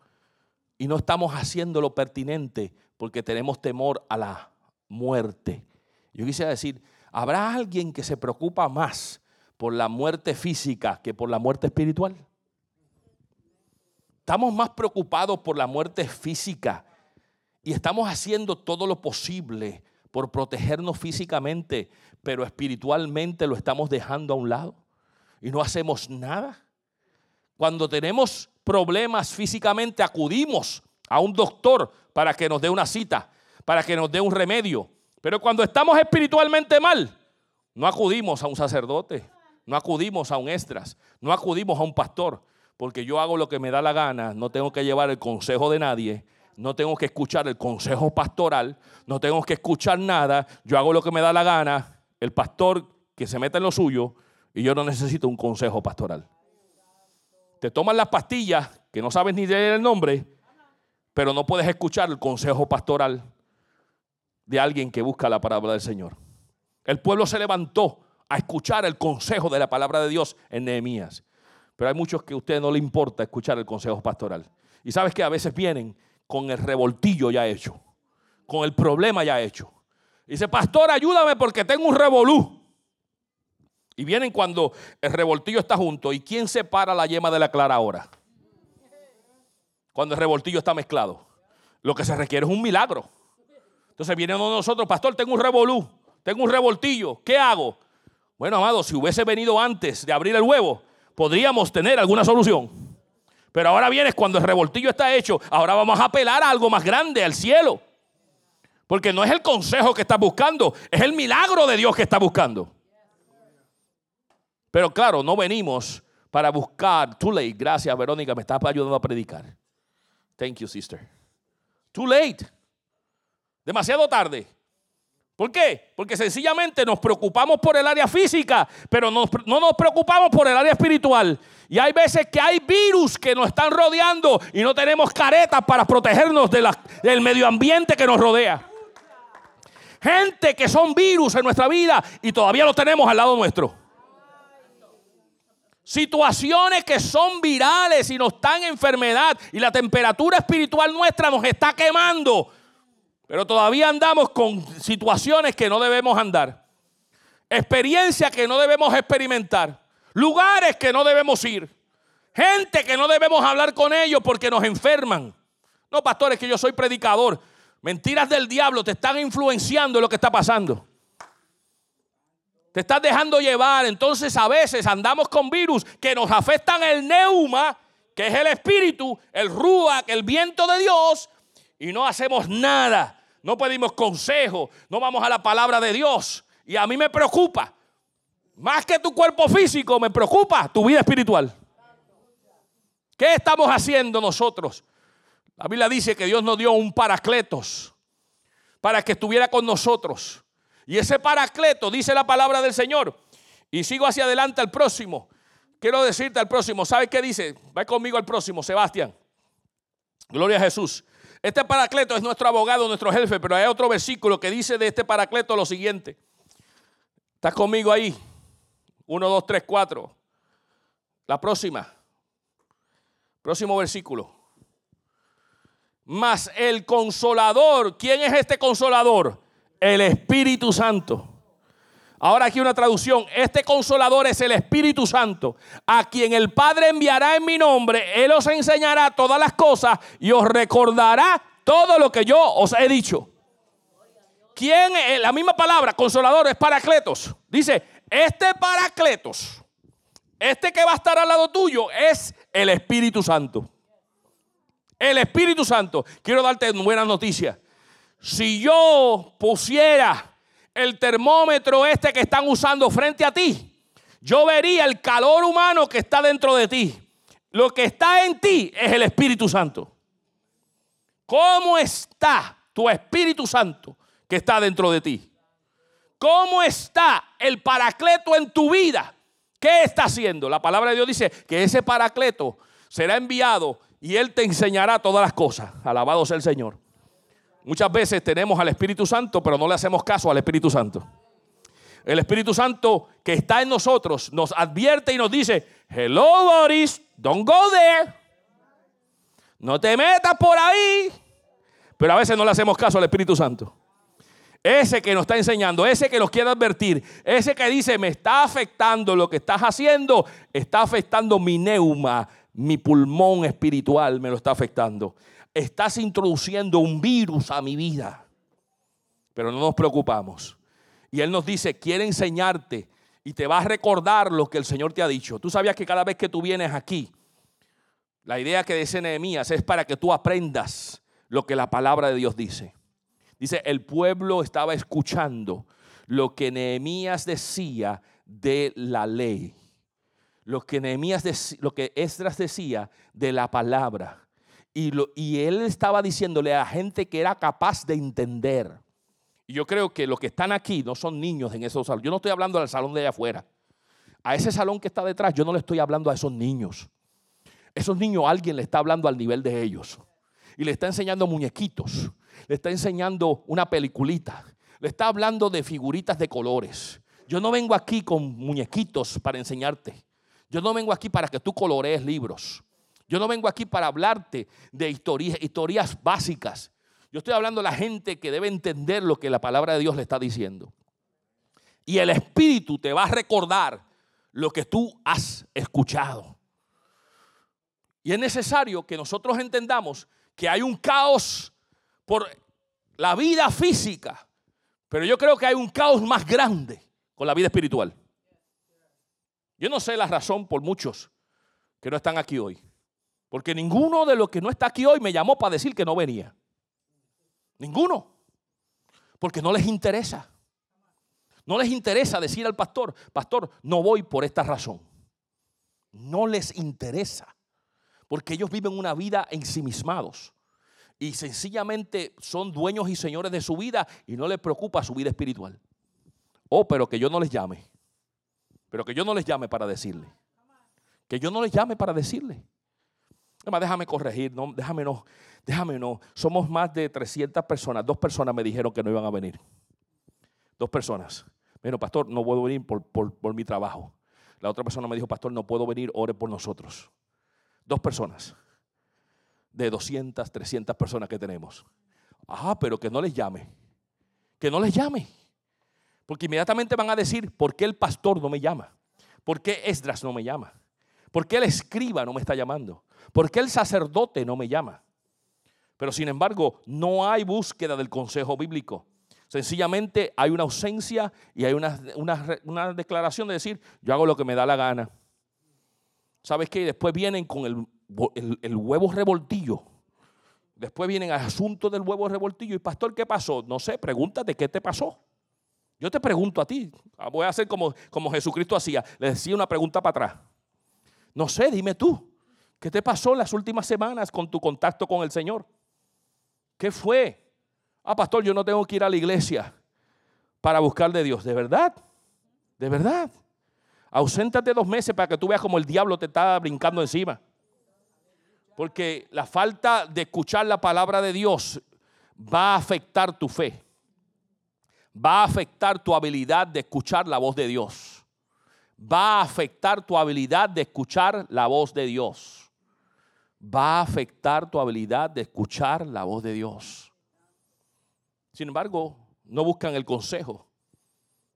y no estamos haciendo lo pertinente porque tenemos temor a la muerte. Yo quisiera decir, ¿habrá alguien que se preocupa más por la muerte física que por la muerte espiritual? Estamos más preocupados por la muerte física y estamos haciendo todo lo posible por protegernos físicamente, pero espiritualmente lo estamos dejando a un lado y no hacemos nada. Cuando tenemos problemas físicamente, acudimos a un doctor para que nos dé una cita, para que nos dé un remedio. Pero cuando estamos espiritualmente mal, no acudimos a un sacerdote, no acudimos a un extras, no acudimos a un pastor, porque yo hago lo que me da la gana, no tengo que llevar el consejo de nadie, no tengo que escuchar el consejo pastoral, no tengo que escuchar nada, yo hago lo que me da la gana, el pastor que se meta en lo suyo y yo no necesito un consejo pastoral te toman las pastillas que no sabes ni leer el nombre, pero no puedes escuchar el consejo pastoral de alguien que busca la palabra del Señor. El pueblo se levantó a escuchar el consejo de la palabra de Dios en Nehemías. Pero hay muchos que a ustedes no le importa escuchar el consejo pastoral. Y sabes que a veces vienen con el revoltillo ya hecho, con el problema ya hecho. dice, pastor, ayúdame porque tengo un revolú. Y vienen cuando el revoltillo está junto. ¿Y quién separa la yema de la clara ahora? Cuando el revoltillo está mezclado. Lo que se requiere es un milagro. Entonces vienen nosotros, pastor, tengo un revolú, tengo un revoltillo, ¿qué hago? Bueno, amado, si hubiese venido antes de abrir el huevo, podríamos tener alguna solución. Pero ahora vienes cuando el revoltillo está hecho, ahora vamos a apelar a algo más grande, al cielo. Porque no es el consejo que estás buscando, es el milagro de Dios que está buscando. Pero claro, no venimos para buscar. Too late. Gracias, Verónica, me estás ayudando a predicar. Thank you, sister. Too late. Demasiado tarde. ¿Por qué? Porque sencillamente nos preocupamos por el área física, pero no, nos preocupamos por el área espiritual. Y hay veces que hay virus que nos están rodeando y no tenemos caretas para protegernos del medio ambiente que nos rodea. Gente que son virus en nuestra vida y todavía los tenemos al lado nuestro. Situaciones que son virales y nos están enfermedad y la temperatura espiritual nuestra nos está quemando. Pero todavía andamos con situaciones que no debemos andar. Experiencias que no debemos experimentar. Lugares que no debemos ir. Gente que no debemos hablar con ellos porque nos enferman. No, pastores, que yo soy predicador. Mentiras del diablo te están influenciando en lo que está pasando. Te estás dejando llevar. Entonces a veces andamos con virus que nos afectan el neuma, que es el espíritu, el ruach, el viento de Dios, y no hacemos nada. No pedimos consejo, no vamos a la palabra de Dios. Y a mí me preocupa, más que tu cuerpo físico, me preocupa tu vida espiritual. ¿Qué estamos haciendo nosotros? La Biblia dice que Dios nos dio un paracletos para que estuviera con nosotros. Y ese paracleto dice la palabra del Señor. Y sigo hacia adelante al próximo. Quiero decirte al próximo. ¿Sabes qué dice? Va conmigo al próximo, Sebastián. Gloria a Jesús. Este paracleto es nuestro abogado, nuestro jefe, pero hay otro versículo que dice de este paracleto lo siguiente. ¿Estás conmigo ahí? Uno, dos, tres, cuatro. La próxima. Próximo versículo. Mas el consolador, ¿quién es este consolador? El Espíritu Santo. Ahora aquí una traducción. Este consolador es el Espíritu Santo, a quien el Padre enviará en mi nombre. Él os enseñará todas las cosas y os recordará todo lo que yo os he dicho. ¿Quién? La misma palabra, consolador, es paracletos. Dice, este paracletos, este que va a estar al lado tuyo, es el Espíritu Santo. El Espíritu Santo. Quiero darte una buena noticia. Si yo pusiera el termómetro este que están usando frente a ti, yo vería el calor humano que está dentro de ti. Lo que está en ti es el Espíritu Santo. ¿Cómo está tu Espíritu Santo que está dentro de ti? ¿Cómo está el paracleto en tu vida? ¿Qué está haciendo? La palabra de Dios dice que ese paracleto será enviado y él te enseñará todas las cosas. Alabado sea el Señor. Muchas veces tenemos al Espíritu Santo, pero no le hacemos caso al Espíritu Santo. El Espíritu Santo que está en nosotros nos advierte y nos dice, hello Boris, don't go there. No te metas por ahí. Pero a veces no le hacemos caso al Espíritu Santo. Ese que nos está enseñando, ese que nos quiere advertir, ese que dice, me está afectando lo que estás haciendo, está afectando mi neuma, mi pulmón espiritual, me lo está afectando estás introduciendo un virus a mi vida. Pero no nos preocupamos. Y Él nos dice, quiere enseñarte y te va a recordar lo que el Señor te ha dicho. Tú sabías que cada vez que tú vienes aquí, la idea que dice Nehemías es para que tú aprendas lo que la palabra de Dios dice. Dice, el pueblo estaba escuchando lo que Nehemías decía de la ley. Lo que Nehemías lo que Esdras decía de la palabra. Y, él estaba diciéndole a gente que era capaz de entender. Y yo creo que los que están aquí no son niños en esos salones. Yo no estoy hablando del salón de allá afuera. A ese salón que está detrás, yo no le estoy hablando a esos niños. Esos niños alguien le está hablando al nivel de ellos. Y le está enseñando muñequitos. Le está enseñando una peliculita. Le está hablando de figuritas de colores. Yo no vengo aquí con muñequitos para enseñarte. Yo no vengo aquí para que tú colorees libros. Yo no vengo aquí para hablarte de historias, básicas. Yo estoy hablando de la gente que debe entender lo que la palabra de Dios le está diciendo. Y el Espíritu te va a recordar lo que tú has escuchado. Y es necesario que nosotros entendamos que hay un caos por la vida física, pero yo creo que hay un caos más grande con la vida espiritual. Yo no sé la razón por muchos que no están aquí hoy. Porque ninguno de los que no está aquí hoy me llamó para decir que no venía. Ninguno. Porque no les interesa. No les interesa decir al pastor, pastor, no voy por esta razón. No les interesa. Porque ellos viven una vida ensimismados. y sencillamente son dueños y señores de su vida y no les preocupa su vida espiritual. Oh, pero que yo no les llame. Pero que yo no les llame para decirle. Que yo no les llame para decirle. Además, déjame corregir, no, déjame no, déjame no. Somos más de 300 personas. Dos personas me dijeron que no iban a venir. Dos personas. Bueno, pastor, no puedo venir por, por mi trabajo. La otra persona me dijo, pastor, no puedo venir, ore por nosotros. Dos personas de 200, 300 personas que tenemos. Ah, pero que no les llame. Que no les llame. Porque inmediatamente van a decir, ¿por qué el pastor no me llama? ¿Por qué Esdras no me llama? ¿Por qué el escriba no me está llamando? ¿Por qué el sacerdote no me llama? Pero sin embargo, no hay búsqueda del consejo bíblico. Sencillamente hay una ausencia y hay una, una declaración de decir, yo hago lo que me da la gana. ¿Sabes qué? Después vienen con el el, huevo revoltillo. Después vienen al asunto del huevo revoltillo. Y pastor, ¿qué pasó? No sé, pregúntate qué te pasó. Yo te pregunto a ti. Ah, voy a hacer como, como Jesucristo hacía. Le decía una pregunta para atrás. No sé, dime tú. ¿Qué te pasó las últimas semanas con tu contacto con el Señor? ¿Qué fue? Ah, pastor, yo no tengo que ir a la iglesia para buscar de Dios. ¿De verdad? ¿De verdad? Auséntate dos meses para que tú veas como el diablo te está brincando encima. Porque la falta de escuchar la palabra de Dios va a afectar tu fe. Va a afectar tu habilidad de escuchar la voz de Dios. Va a afectar tu habilidad de escuchar la voz de Dios. Va a afectar tu habilidad de escuchar la voz de Dios. Sin embargo, no buscan el consejo.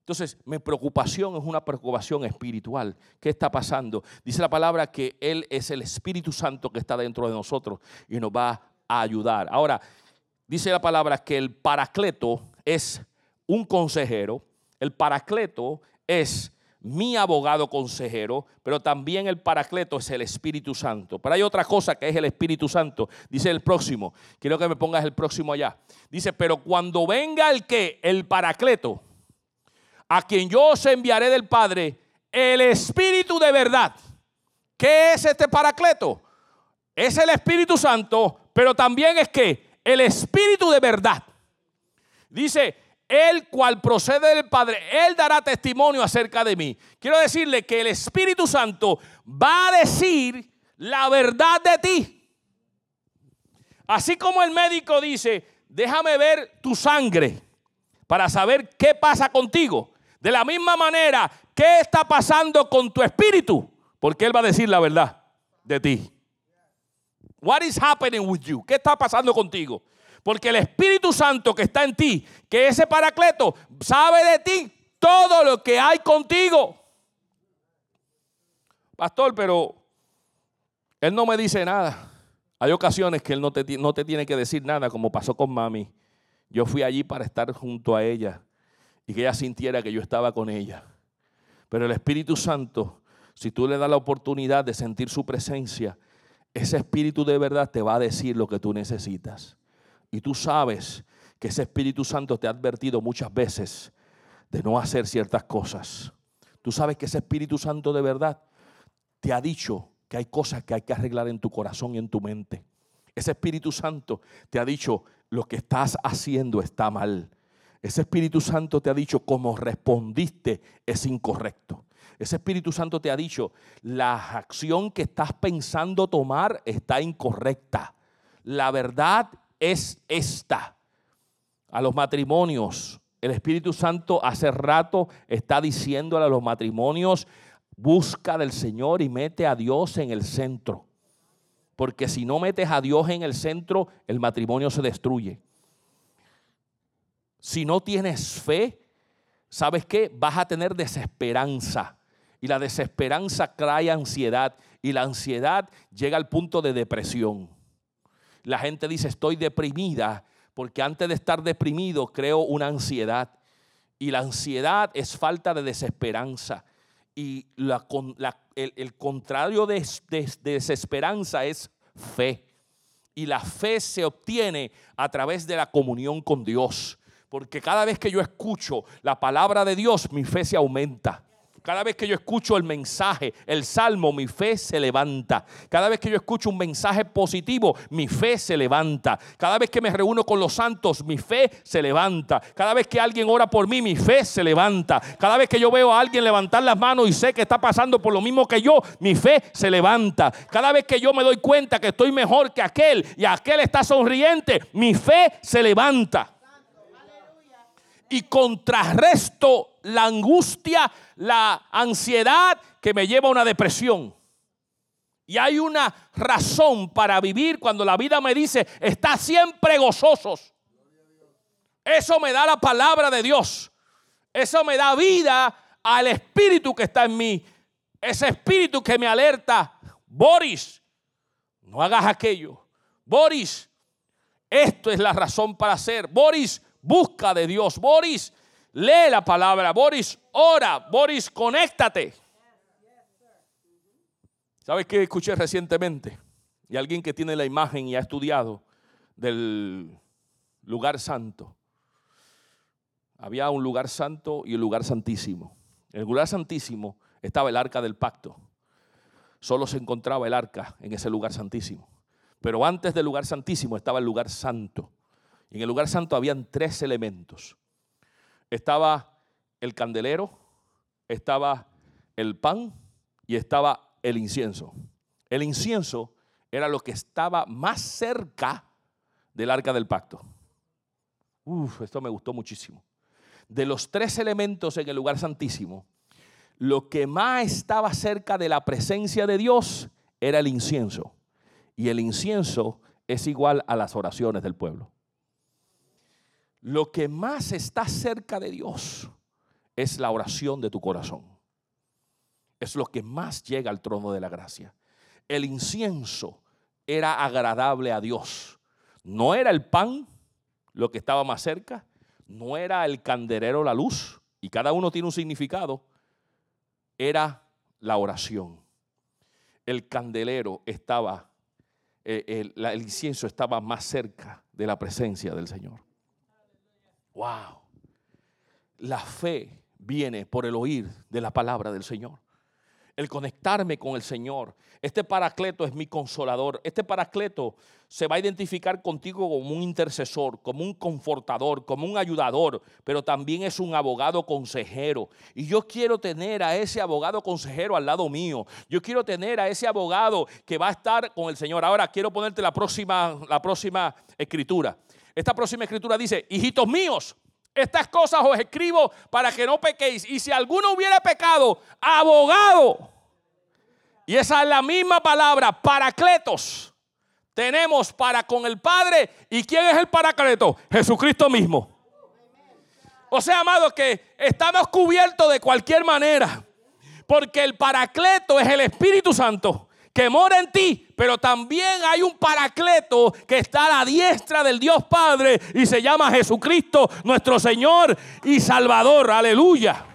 Entonces, mi preocupación es una preocupación espiritual. ¿Qué está pasando? Dice la palabra que Él es el Espíritu Santo que está dentro de nosotros y nos va a ayudar. Ahora, dice la palabra que el paracleto es un consejero. El paracleto es mi abogado consejero, pero también el paracleto es el Espíritu Santo. Pero hay otra cosa que es el Espíritu Santo. Dice el próximo, quiero que me pongas el próximo allá. Dice, pero cuando venga el que, el paracleto, a quien yo os enviaré del Padre, el Espíritu de verdad. ¿Qué es este paracleto? Es el Espíritu Santo, pero también es que el Espíritu de verdad. Dice, el cual procede del Padre, Él dará testimonio acerca de mí. Quiero decirle que el Espíritu Santo va a decir la verdad de ti. Así como el médico dice, déjame ver tu sangre para saber qué pasa contigo. De la misma manera, ¿qué está pasando con tu espíritu? Porque Él va a decir la verdad de ti. What is happening with you? ¿Qué está pasando contigo? Porque el Espíritu Santo que está en ti, que ese paracleto, sabe de ti todo lo que hay contigo. Pastor, pero Él no me dice nada. Hay ocasiones que Él no te, no te tiene que decir nada, como pasó con mami. Yo fui allí para estar junto a ella y que ella sintiera que yo estaba con ella. Pero el Espíritu Santo, si tú le das la oportunidad de sentir su presencia, ese Espíritu de verdad te va a decir lo que tú necesitas. Y tú sabes que ese Espíritu Santo te ha advertido muchas veces de no hacer ciertas cosas. Tú sabes que ese Espíritu Santo de verdad te ha dicho que hay cosas que hay que arreglar en tu corazón y en tu mente. Ese Espíritu Santo te ha dicho lo que estás haciendo está mal. Ese Espíritu Santo te ha dicho cómo respondiste es incorrecto. Ese Espíritu Santo te ha dicho la acción que estás pensando tomar está incorrecta. La verdad es esta. A los matrimonios, el Espíritu Santo hace rato está diciéndole a los matrimonios, busca del Señor y mete a Dios en el centro. Porque si no metes a Dios en el centro, el matrimonio se destruye. Si no tienes fe, ¿sabes qué? Vas a tener desesperanza. Y la desesperanza trae ansiedad. Y la ansiedad llega al punto de depresión. La gente dice, estoy deprimida, porque antes de estar deprimido creo una ansiedad. Y la ansiedad es falta de desesperanza. Y el, contrario de desesperanza es fe. Y la fe se obtiene a través de la comunión con Dios. Porque cada vez que yo escucho la palabra de Dios, mi fe se aumenta. Cada vez que yo escucho el mensaje, el salmo, mi fe se levanta. Cada vez que yo escucho un mensaje positivo, mi fe se levanta. Cada vez que me reúno con los santos, mi fe se levanta. Cada vez que alguien ora por mí, mi fe se levanta. Cada vez que yo veo a alguien levantar las manos y sé que está pasando por lo mismo que yo, mi fe se levanta. Cada vez que yo me doy cuenta que estoy mejor que aquel y aquel está sonriente, mi fe se levanta y contrarresto la angustia, la ansiedad que me lleva a una depresión. Y hay una razón para vivir cuando la vida me dice, está siempre gozosos. Eso me da la palabra de Dios. Eso me da vida al espíritu que está en mí. Ese espíritu que me alerta, Boris, no hagas aquello. Boris, esto es la razón para hacer. Boris, busca de Dios. Boris, lee la palabra. Boris, ora. Boris, conéctate. ¿Sabes qué escuché recientemente? Y alguien que tiene la imagen y ha estudiado del lugar santo. Había un lugar santo y un lugar santísimo. En el lugar santísimo estaba el arca del pacto. Solo se encontraba el arca en ese lugar santísimo. Pero antes del lugar santísimo estaba el lugar santo. Y en el lugar santo habían tres elementos. Estaba el candelero, estaba el pan y estaba el incienso. El incienso era lo que estaba más cerca del arca del pacto. Uf, esto me gustó muchísimo. De los tres elementos en el lugar santísimo, lo que más estaba cerca de la presencia de Dios era el incienso. Y el incienso es igual a las oraciones del pueblo lo que más está cerca de Dios es la oración de tu corazón. Es lo que más llega al trono de la gracia. El incienso era agradable a Dios. No era el pan lo que estaba más cerca, no era el candelero la luz, y cada uno tiene un significado, era la oración. El candelero estaba, eh, el incienso estaba más cerca de la presencia del Señor. Wow. La fe viene por el oír de la palabra del Señor. El conectarme con el Señor. Este paracleto es mi consolador. Este paracleto se va a identificar contigo como un intercesor, como un confortador, como un ayudador, pero también es un abogado consejero. Y yo quiero tener a ese abogado consejero al lado mío. Yo quiero tener a ese abogado que va a estar con el Señor. Ahora quiero ponerte la próxima, la próxima escritura. Esta próxima escritura dice, hijitos míos, estas cosas os escribo para que no pequéis. Y si alguno hubiera pecado, abogado. Y esa es la misma palabra, paracletos. Tenemos para con el Padre. ¿Y quién es el paracleto? Jesucristo mismo. O sea, amados, que estamos cubiertos de cualquier manera. Porque el paracleto es el Espíritu Santo que mora en ti, pero también hay un paracleto que está a la diestra del Dios Padre y se llama Jesucristo, nuestro Señor y Salvador. Aleluya.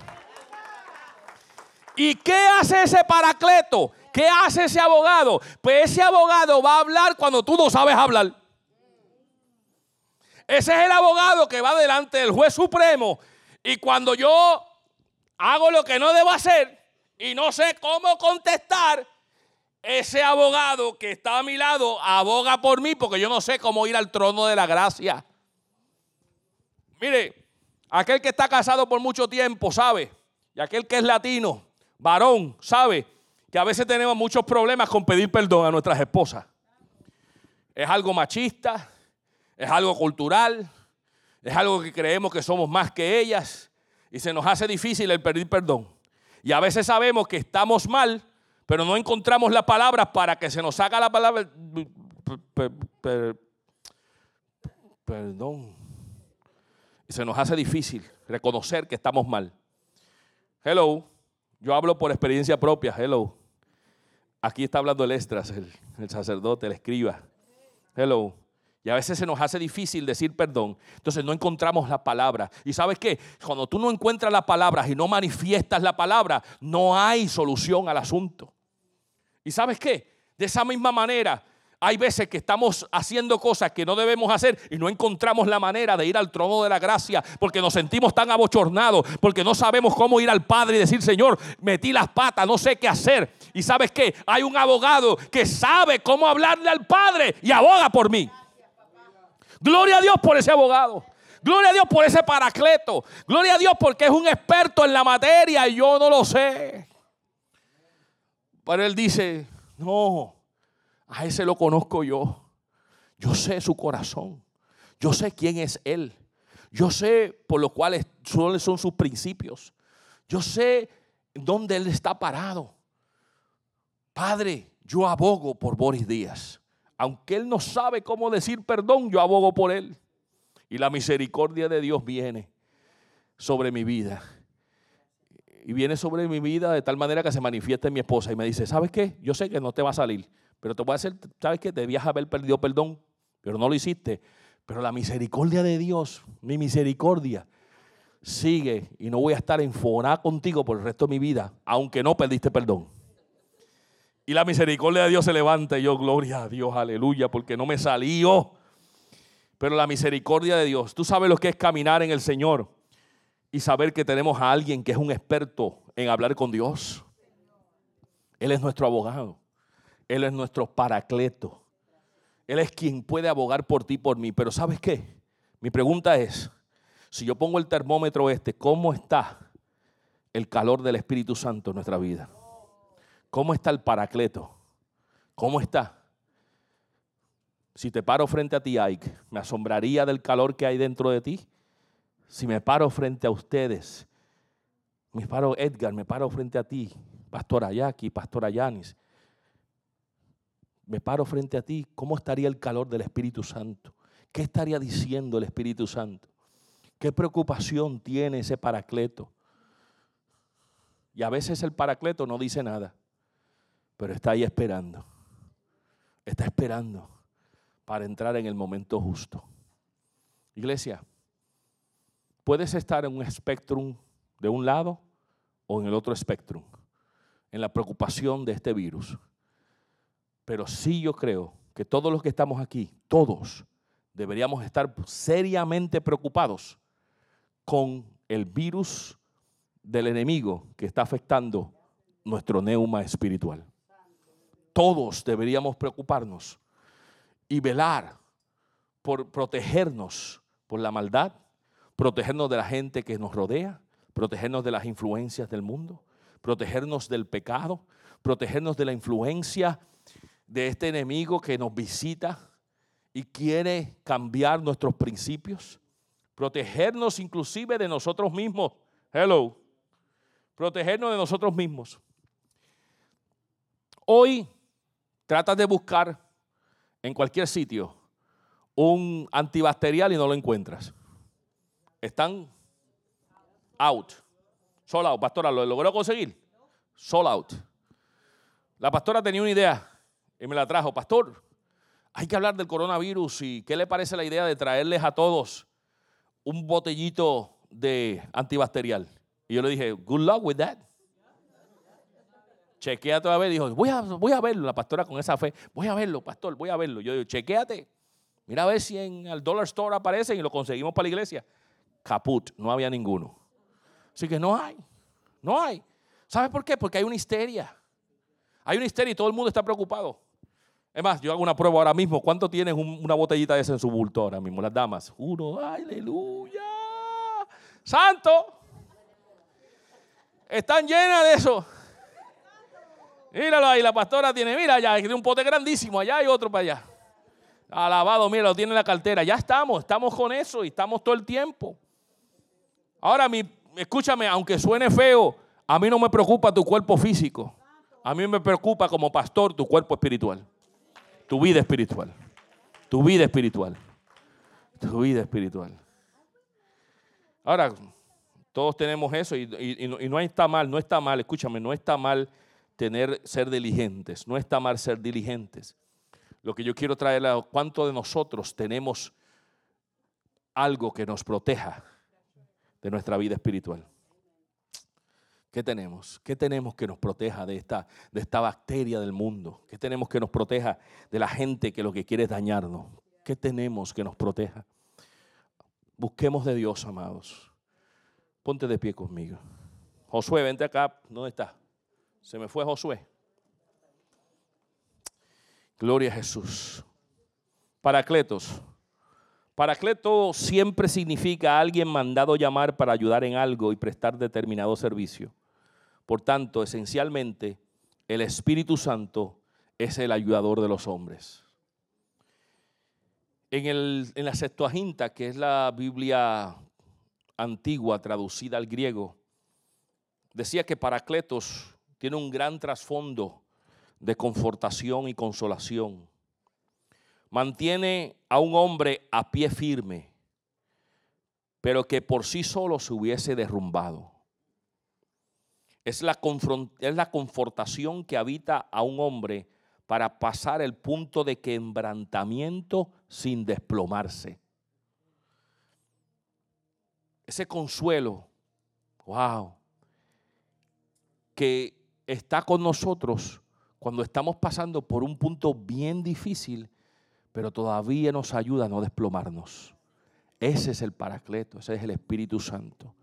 ¿Y qué hace ese paracleto? ¿Qué hace ese abogado? Pues ese abogado va a hablar cuando tú no sabes hablar. Ese es el abogado que va delante del juez supremo. Y cuando yo hago lo que no debo hacer y no sé cómo contestar, ese abogado que está a mi lado aboga por mí porque yo no sé cómo ir al trono de la gracia. Mire, aquel que está casado por mucho tiempo sabe, y aquel que es latino, varón, sabe que a veces tenemos muchos problemas con pedir perdón a nuestras esposas. Es algo machista, es algo cultural, es algo que creemos que somos más que ellas y se nos hace difícil el pedir perdón. Y a veces sabemos que estamos mal pero no encontramos la palabra para que se nos haga la palabra. perdón. Se nos hace difícil reconocer que estamos mal. Hello. Yo hablo por experiencia propia. Hello. Aquí está hablando el Estras, el, el sacerdote, el escriba. Hello. Y a veces se nos hace difícil decir perdón. Entonces no encontramos la palabra. Y sabes qué? Cuando tú no encuentras la palabra y no manifiestas la palabra, no hay solución al asunto. ¿Y sabes qué? De esa misma manera, Hay veces que estamos haciendo cosas que no debemos hacer y no encontramos la manera de ir al trono de la gracia porque nos sentimos tan abochornados, porque no sabemos cómo ir al Padre y decir, Señor, metí las patas, no sé qué hacer. Y sabes qué, hay un abogado que sabe cómo hablarle al Padre y aboga por mí. Gloria a Dios por ese abogado. Gloria a Dios por ese paracleto. Gloria a Dios porque es un experto en la materia y yo no lo sé. Pero él dice, no, a ese lo conozco yo. Yo sé su corazón. Yo sé quién es él. Yo sé por lo cuales son sus principios. Yo sé dónde él está parado. Padre, yo abogo por Boris Díaz. Aunque él no sabe cómo decir perdón, yo abogo por él. Y la misericordia de Dios viene sobre mi vida. Y viene sobre mi vida de tal manera que se manifiesta en mi esposa y me dice, ¿sabes qué? Yo sé que no te va a salir, pero te voy a hacer, ¿sabes qué? Debías haber perdido perdón, pero no lo hiciste. Pero la misericordia de Dios, mi misericordia, sigue y no voy a estar enfonada contigo por el resto de mi vida, aunque no perdiste perdón. Y la misericordia de Dios se levanta y yo, gloria a Dios, aleluya, porque no me salió. Pero la misericordia de Dios, tú sabes lo que es caminar en el Señor y saber que tenemos a alguien que es un experto en hablar con Dios. Él es nuestro abogado. Él es nuestro paracleto. Él es quien puede abogar por ti, por mí. Pero ¿sabes qué? Mi pregunta es, si yo pongo el termómetro este, ¿cómo está el calor del Espíritu Santo en nuestra vida? ¿Cómo está el paracleto? ¿Cómo está? Si te paro frente a ti, Ike, ¿me asombraría del calor que hay dentro de ti? Si me paro frente a ustedes, me paro Edgar, me paro frente a ti, Pastora Jackie, Pastora Yanis, me paro frente a ti, ¿cómo estaría el calor del Espíritu Santo? ¿Qué estaría diciendo el Espíritu Santo? ¿Qué preocupación tiene ese paracleto? Y a veces el paracleto no dice nada, pero está ahí esperando. Está esperando para entrar en el momento justo. Iglesia, puedes estar en un espectrum de un lado o en el otro espectrum, en la preocupación de este virus. Pero sí yo creo que todos los que estamos aquí, todos, deberíamos estar seriamente preocupados con el virus del enemigo que está afectando nuestro neuma espiritual. Todos deberíamos preocuparnos y velar por protegernos por la maldad, protegernos de la gente que nos rodea, protegernos de las influencias del mundo, protegernos del pecado, protegernos de la influencia de este enemigo que nos visita y quiere cambiar nuestros principios, protegernos inclusive de nosotros mismos. Hello. Protegernos de nosotros mismos. Hoy tratas de buscar en cualquier sitio un antibacterial y no lo encuentras. Están out. Sold out. Pastora, ¿lo logró conseguir? Sold out. La pastora tenía una idea y me la trajo. Pastor, hay que hablar del coronavirus y ¿qué le parece la idea de traerles a todos un botellito de antibacterial? Y yo le dije, good luck with that. Chequea toda vez. Dijo, voy a, voy a verlo. La pastora con esa fe, voy a verlo, pastor, voy a verlo. Yo digo, chequéate. Mira a ver si en el dollar store aparecen y lo conseguimos para la iglesia. Caput, no había ninguno. Así que no hay, no hay. ¿Sabes por qué? Porque hay una histeria. Hay una histeria y todo el mundo está preocupado. Es más, yo hago una prueba ahora mismo. ¿Cuánto tienes una botellita de esa en su bulto ahora mismo? Las damas. Uno, aleluya. Santo. Están llenas de eso. Míralo ahí, la pastora tiene, mira, allá hay un pote grandísimo, allá hay otro para allá. Alabado, mira, lo tiene en la cartera. Ya estamos, estamos con eso y estamos todo el tiempo. Ahora, mi, escúchame, aunque suene feo, a mí no me preocupa tu cuerpo físico. A mí me preocupa como pastor tu cuerpo espiritual. Tu vida espiritual. Tu vida espiritual. Tu vida espiritual. Ahora, todos tenemos eso y, no está mal, no está mal, escúchame, no está mal tener, ser diligentes, no está mal ser diligentes. Lo que yo quiero traer a cuánto de nosotros tenemos algo que nos proteja de nuestra vida espiritual. ¿Qué tenemos? ¿Qué tenemos que nos proteja de esta, de esta bacteria del mundo? ¿Qué tenemos que nos proteja de la gente que lo que quiere es dañarnos? ¿Qué tenemos que nos proteja? Busquemos de Dios, amados. Ponte de pie conmigo. Josué, vente acá. ¿Dónde está? Se me fue Josué. Gloria a Jesús. Paracletos. Paracleto siempre significa alguien mandado llamar para ayudar en algo y prestar determinado servicio. Por tanto, esencialmente, el Espíritu Santo es el ayudador de los hombres. En, el, en la Septuaginta, que es la Biblia antigua traducida al griego, decía que Paracletos tiene un gran trasfondo de confortación y consolación. Mantiene a un hombre a pie firme, pero que por sí solo se hubiese derrumbado. Es la, es la confortación que habita a un hombre para pasar el punto de quebrantamiento sin desplomarse. Ese consuelo, wow, que está con nosotros cuando estamos pasando por un punto bien difícil, pero todavía nos ayuda a no desplomarnos. Ese es el Paracleto, ese es el Espíritu Santo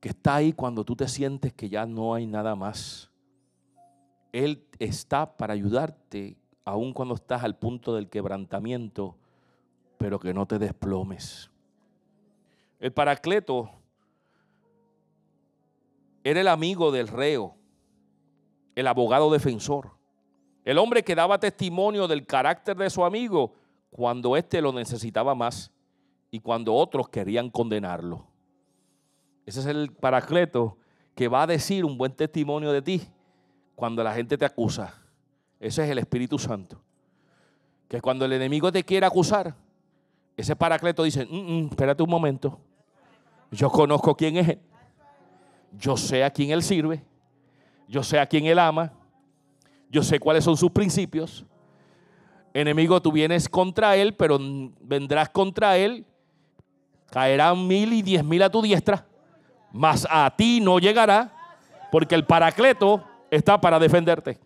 que está ahí cuando tú te sientes que ya no hay nada más. Él está para ayudarte, aun cuando estás al punto del quebrantamiento, pero que no te desplomes. El paracleto era el amigo del reo, el abogado defensor, el hombre que daba testimonio del carácter de su amigo cuando éste lo necesitaba más y cuando otros querían condenarlo. Ese es el paracleto que va a decir un buen testimonio de ti cuando la gente te acusa. Ese es el Espíritu Santo. Que cuando el enemigo te quiere acusar, ese paracleto dice, mm, mm, espérate un momento, yo conozco quién es él, yo sé a quién él sirve, yo sé a quién él ama, yo sé cuáles son sus principios. Enemigo, tú vienes contra él, pero vendrás contra él, caerán mil y diez mil a tu diestra mas a ti no llegará, porque el paracleto está para defenderte.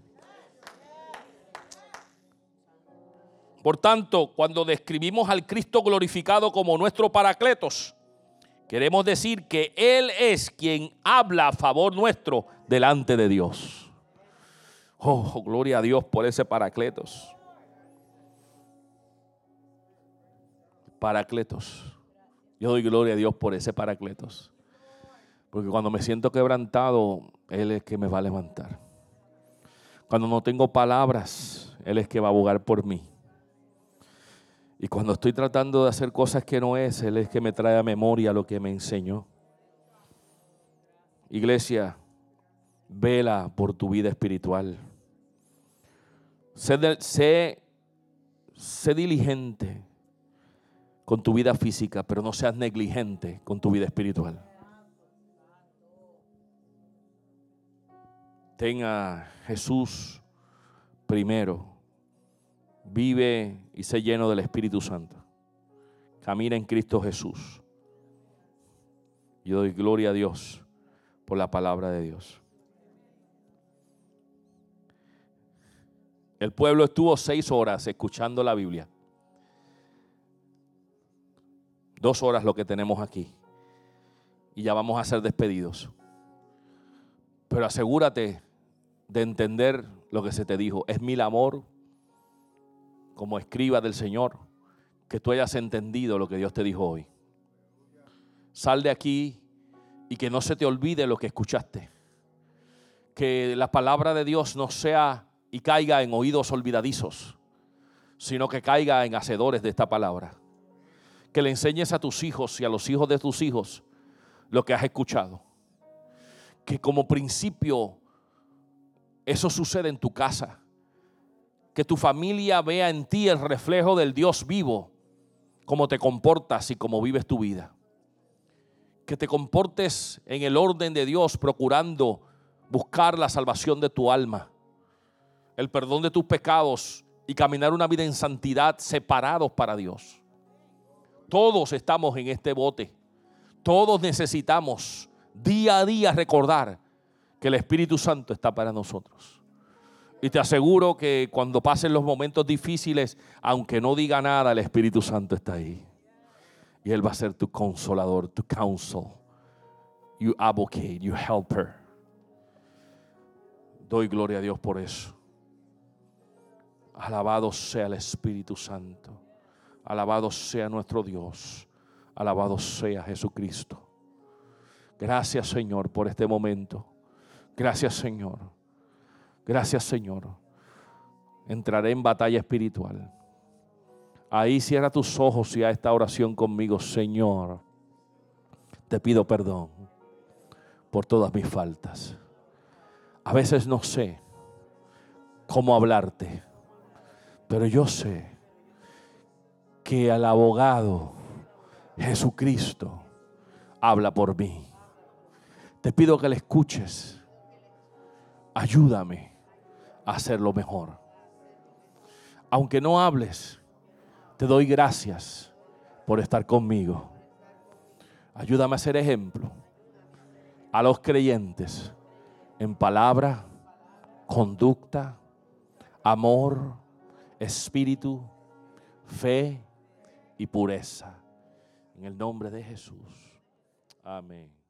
Por tanto, cuando describimos al Cristo glorificado como nuestro paracletos, queremos decir que Él es quien habla a favor nuestro delante de Dios. Oh, gloria a Dios por ese paracletos. Paracletos. Yo doy gloria a Dios por ese paracletos. Porque cuando me siento quebrantado, Él es que me va a levantar. Cuando no tengo palabras, Él es que va a abogar por mí. Y cuando estoy tratando de hacer cosas que no es, Él es que me trae a memoria lo que me enseñó. Iglesia, vela por tu vida espiritual. Sé, sé diligente con tu vida física, pero no seas negligente con tu vida espiritual. Tenga Jesús primero. Vive y sé lleno del Espíritu Santo. Camina en Cristo Jesús. Yo doy gloria a Dios por la palabra de Dios. El pueblo estuvo seis horas escuchando la Biblia. Dos horas lo que tenemos aquí. Y ya vamos a ser despedidos. Pero asegúrate de entender lo que se te dijo. Es mil amor como escriba del Señor que tú hayas entendido lo que Dios te dijo hoy. Sal de aquí y que no se te olvide lo que escuchaste. Que la palabra de Dios no sea y caiga en oídos olvidadizos, sino que caiga en hacedores de esta palabra. Que le enseñes a tus hijos y a los hijos de tus hijos lo que has escuchado. Que como principio eso sucede en tu casa. Que tu familia vea en ti el reflejo del Dios vivo, cómo te comportas y cómo vives tu vida. Que te comportes en el orden de Dios, procurando buscar la salvación de tu alma, el perdón de tus pecados y caminar una vida en santidad separados para Dios. Todos estamos en este bote. Todos necesitamos día a día recordar que el Espíritu Santo está para nosotros. Y te aseguro que cuando pasen los momentos difíciles, aunque no diga nada, el Espíritu Santo está ahí. Y Él va a ser tu consolador, tu counsel, you advocate, you helper. Doy gloria a Dios por eso. Alabado sea el Espíritu Santo. Alabado sea nuestro Dios. Alabado sea Jesucristo. Gracias Señor por este momento. Gracias Señor. Gracias Señor. Entraré en batalla espiritual. Ahí cierra tus ojos y a esta oración conmigo, Señor. Te pido perdón por todas mis faltas. A veces no sé cómo hablarte, pero yo sé que al abogado Jesucristo habla por mí. Te pido que le escuches ayúdame a hacerlo mejor. Aunque no hables, te doy gracias por estar conmigo. Ayúdame a ser ejemplo a los creyentes en palabra, conducta, amor, espíritu, fe y pureza. En el nombre de Jesús. Amén.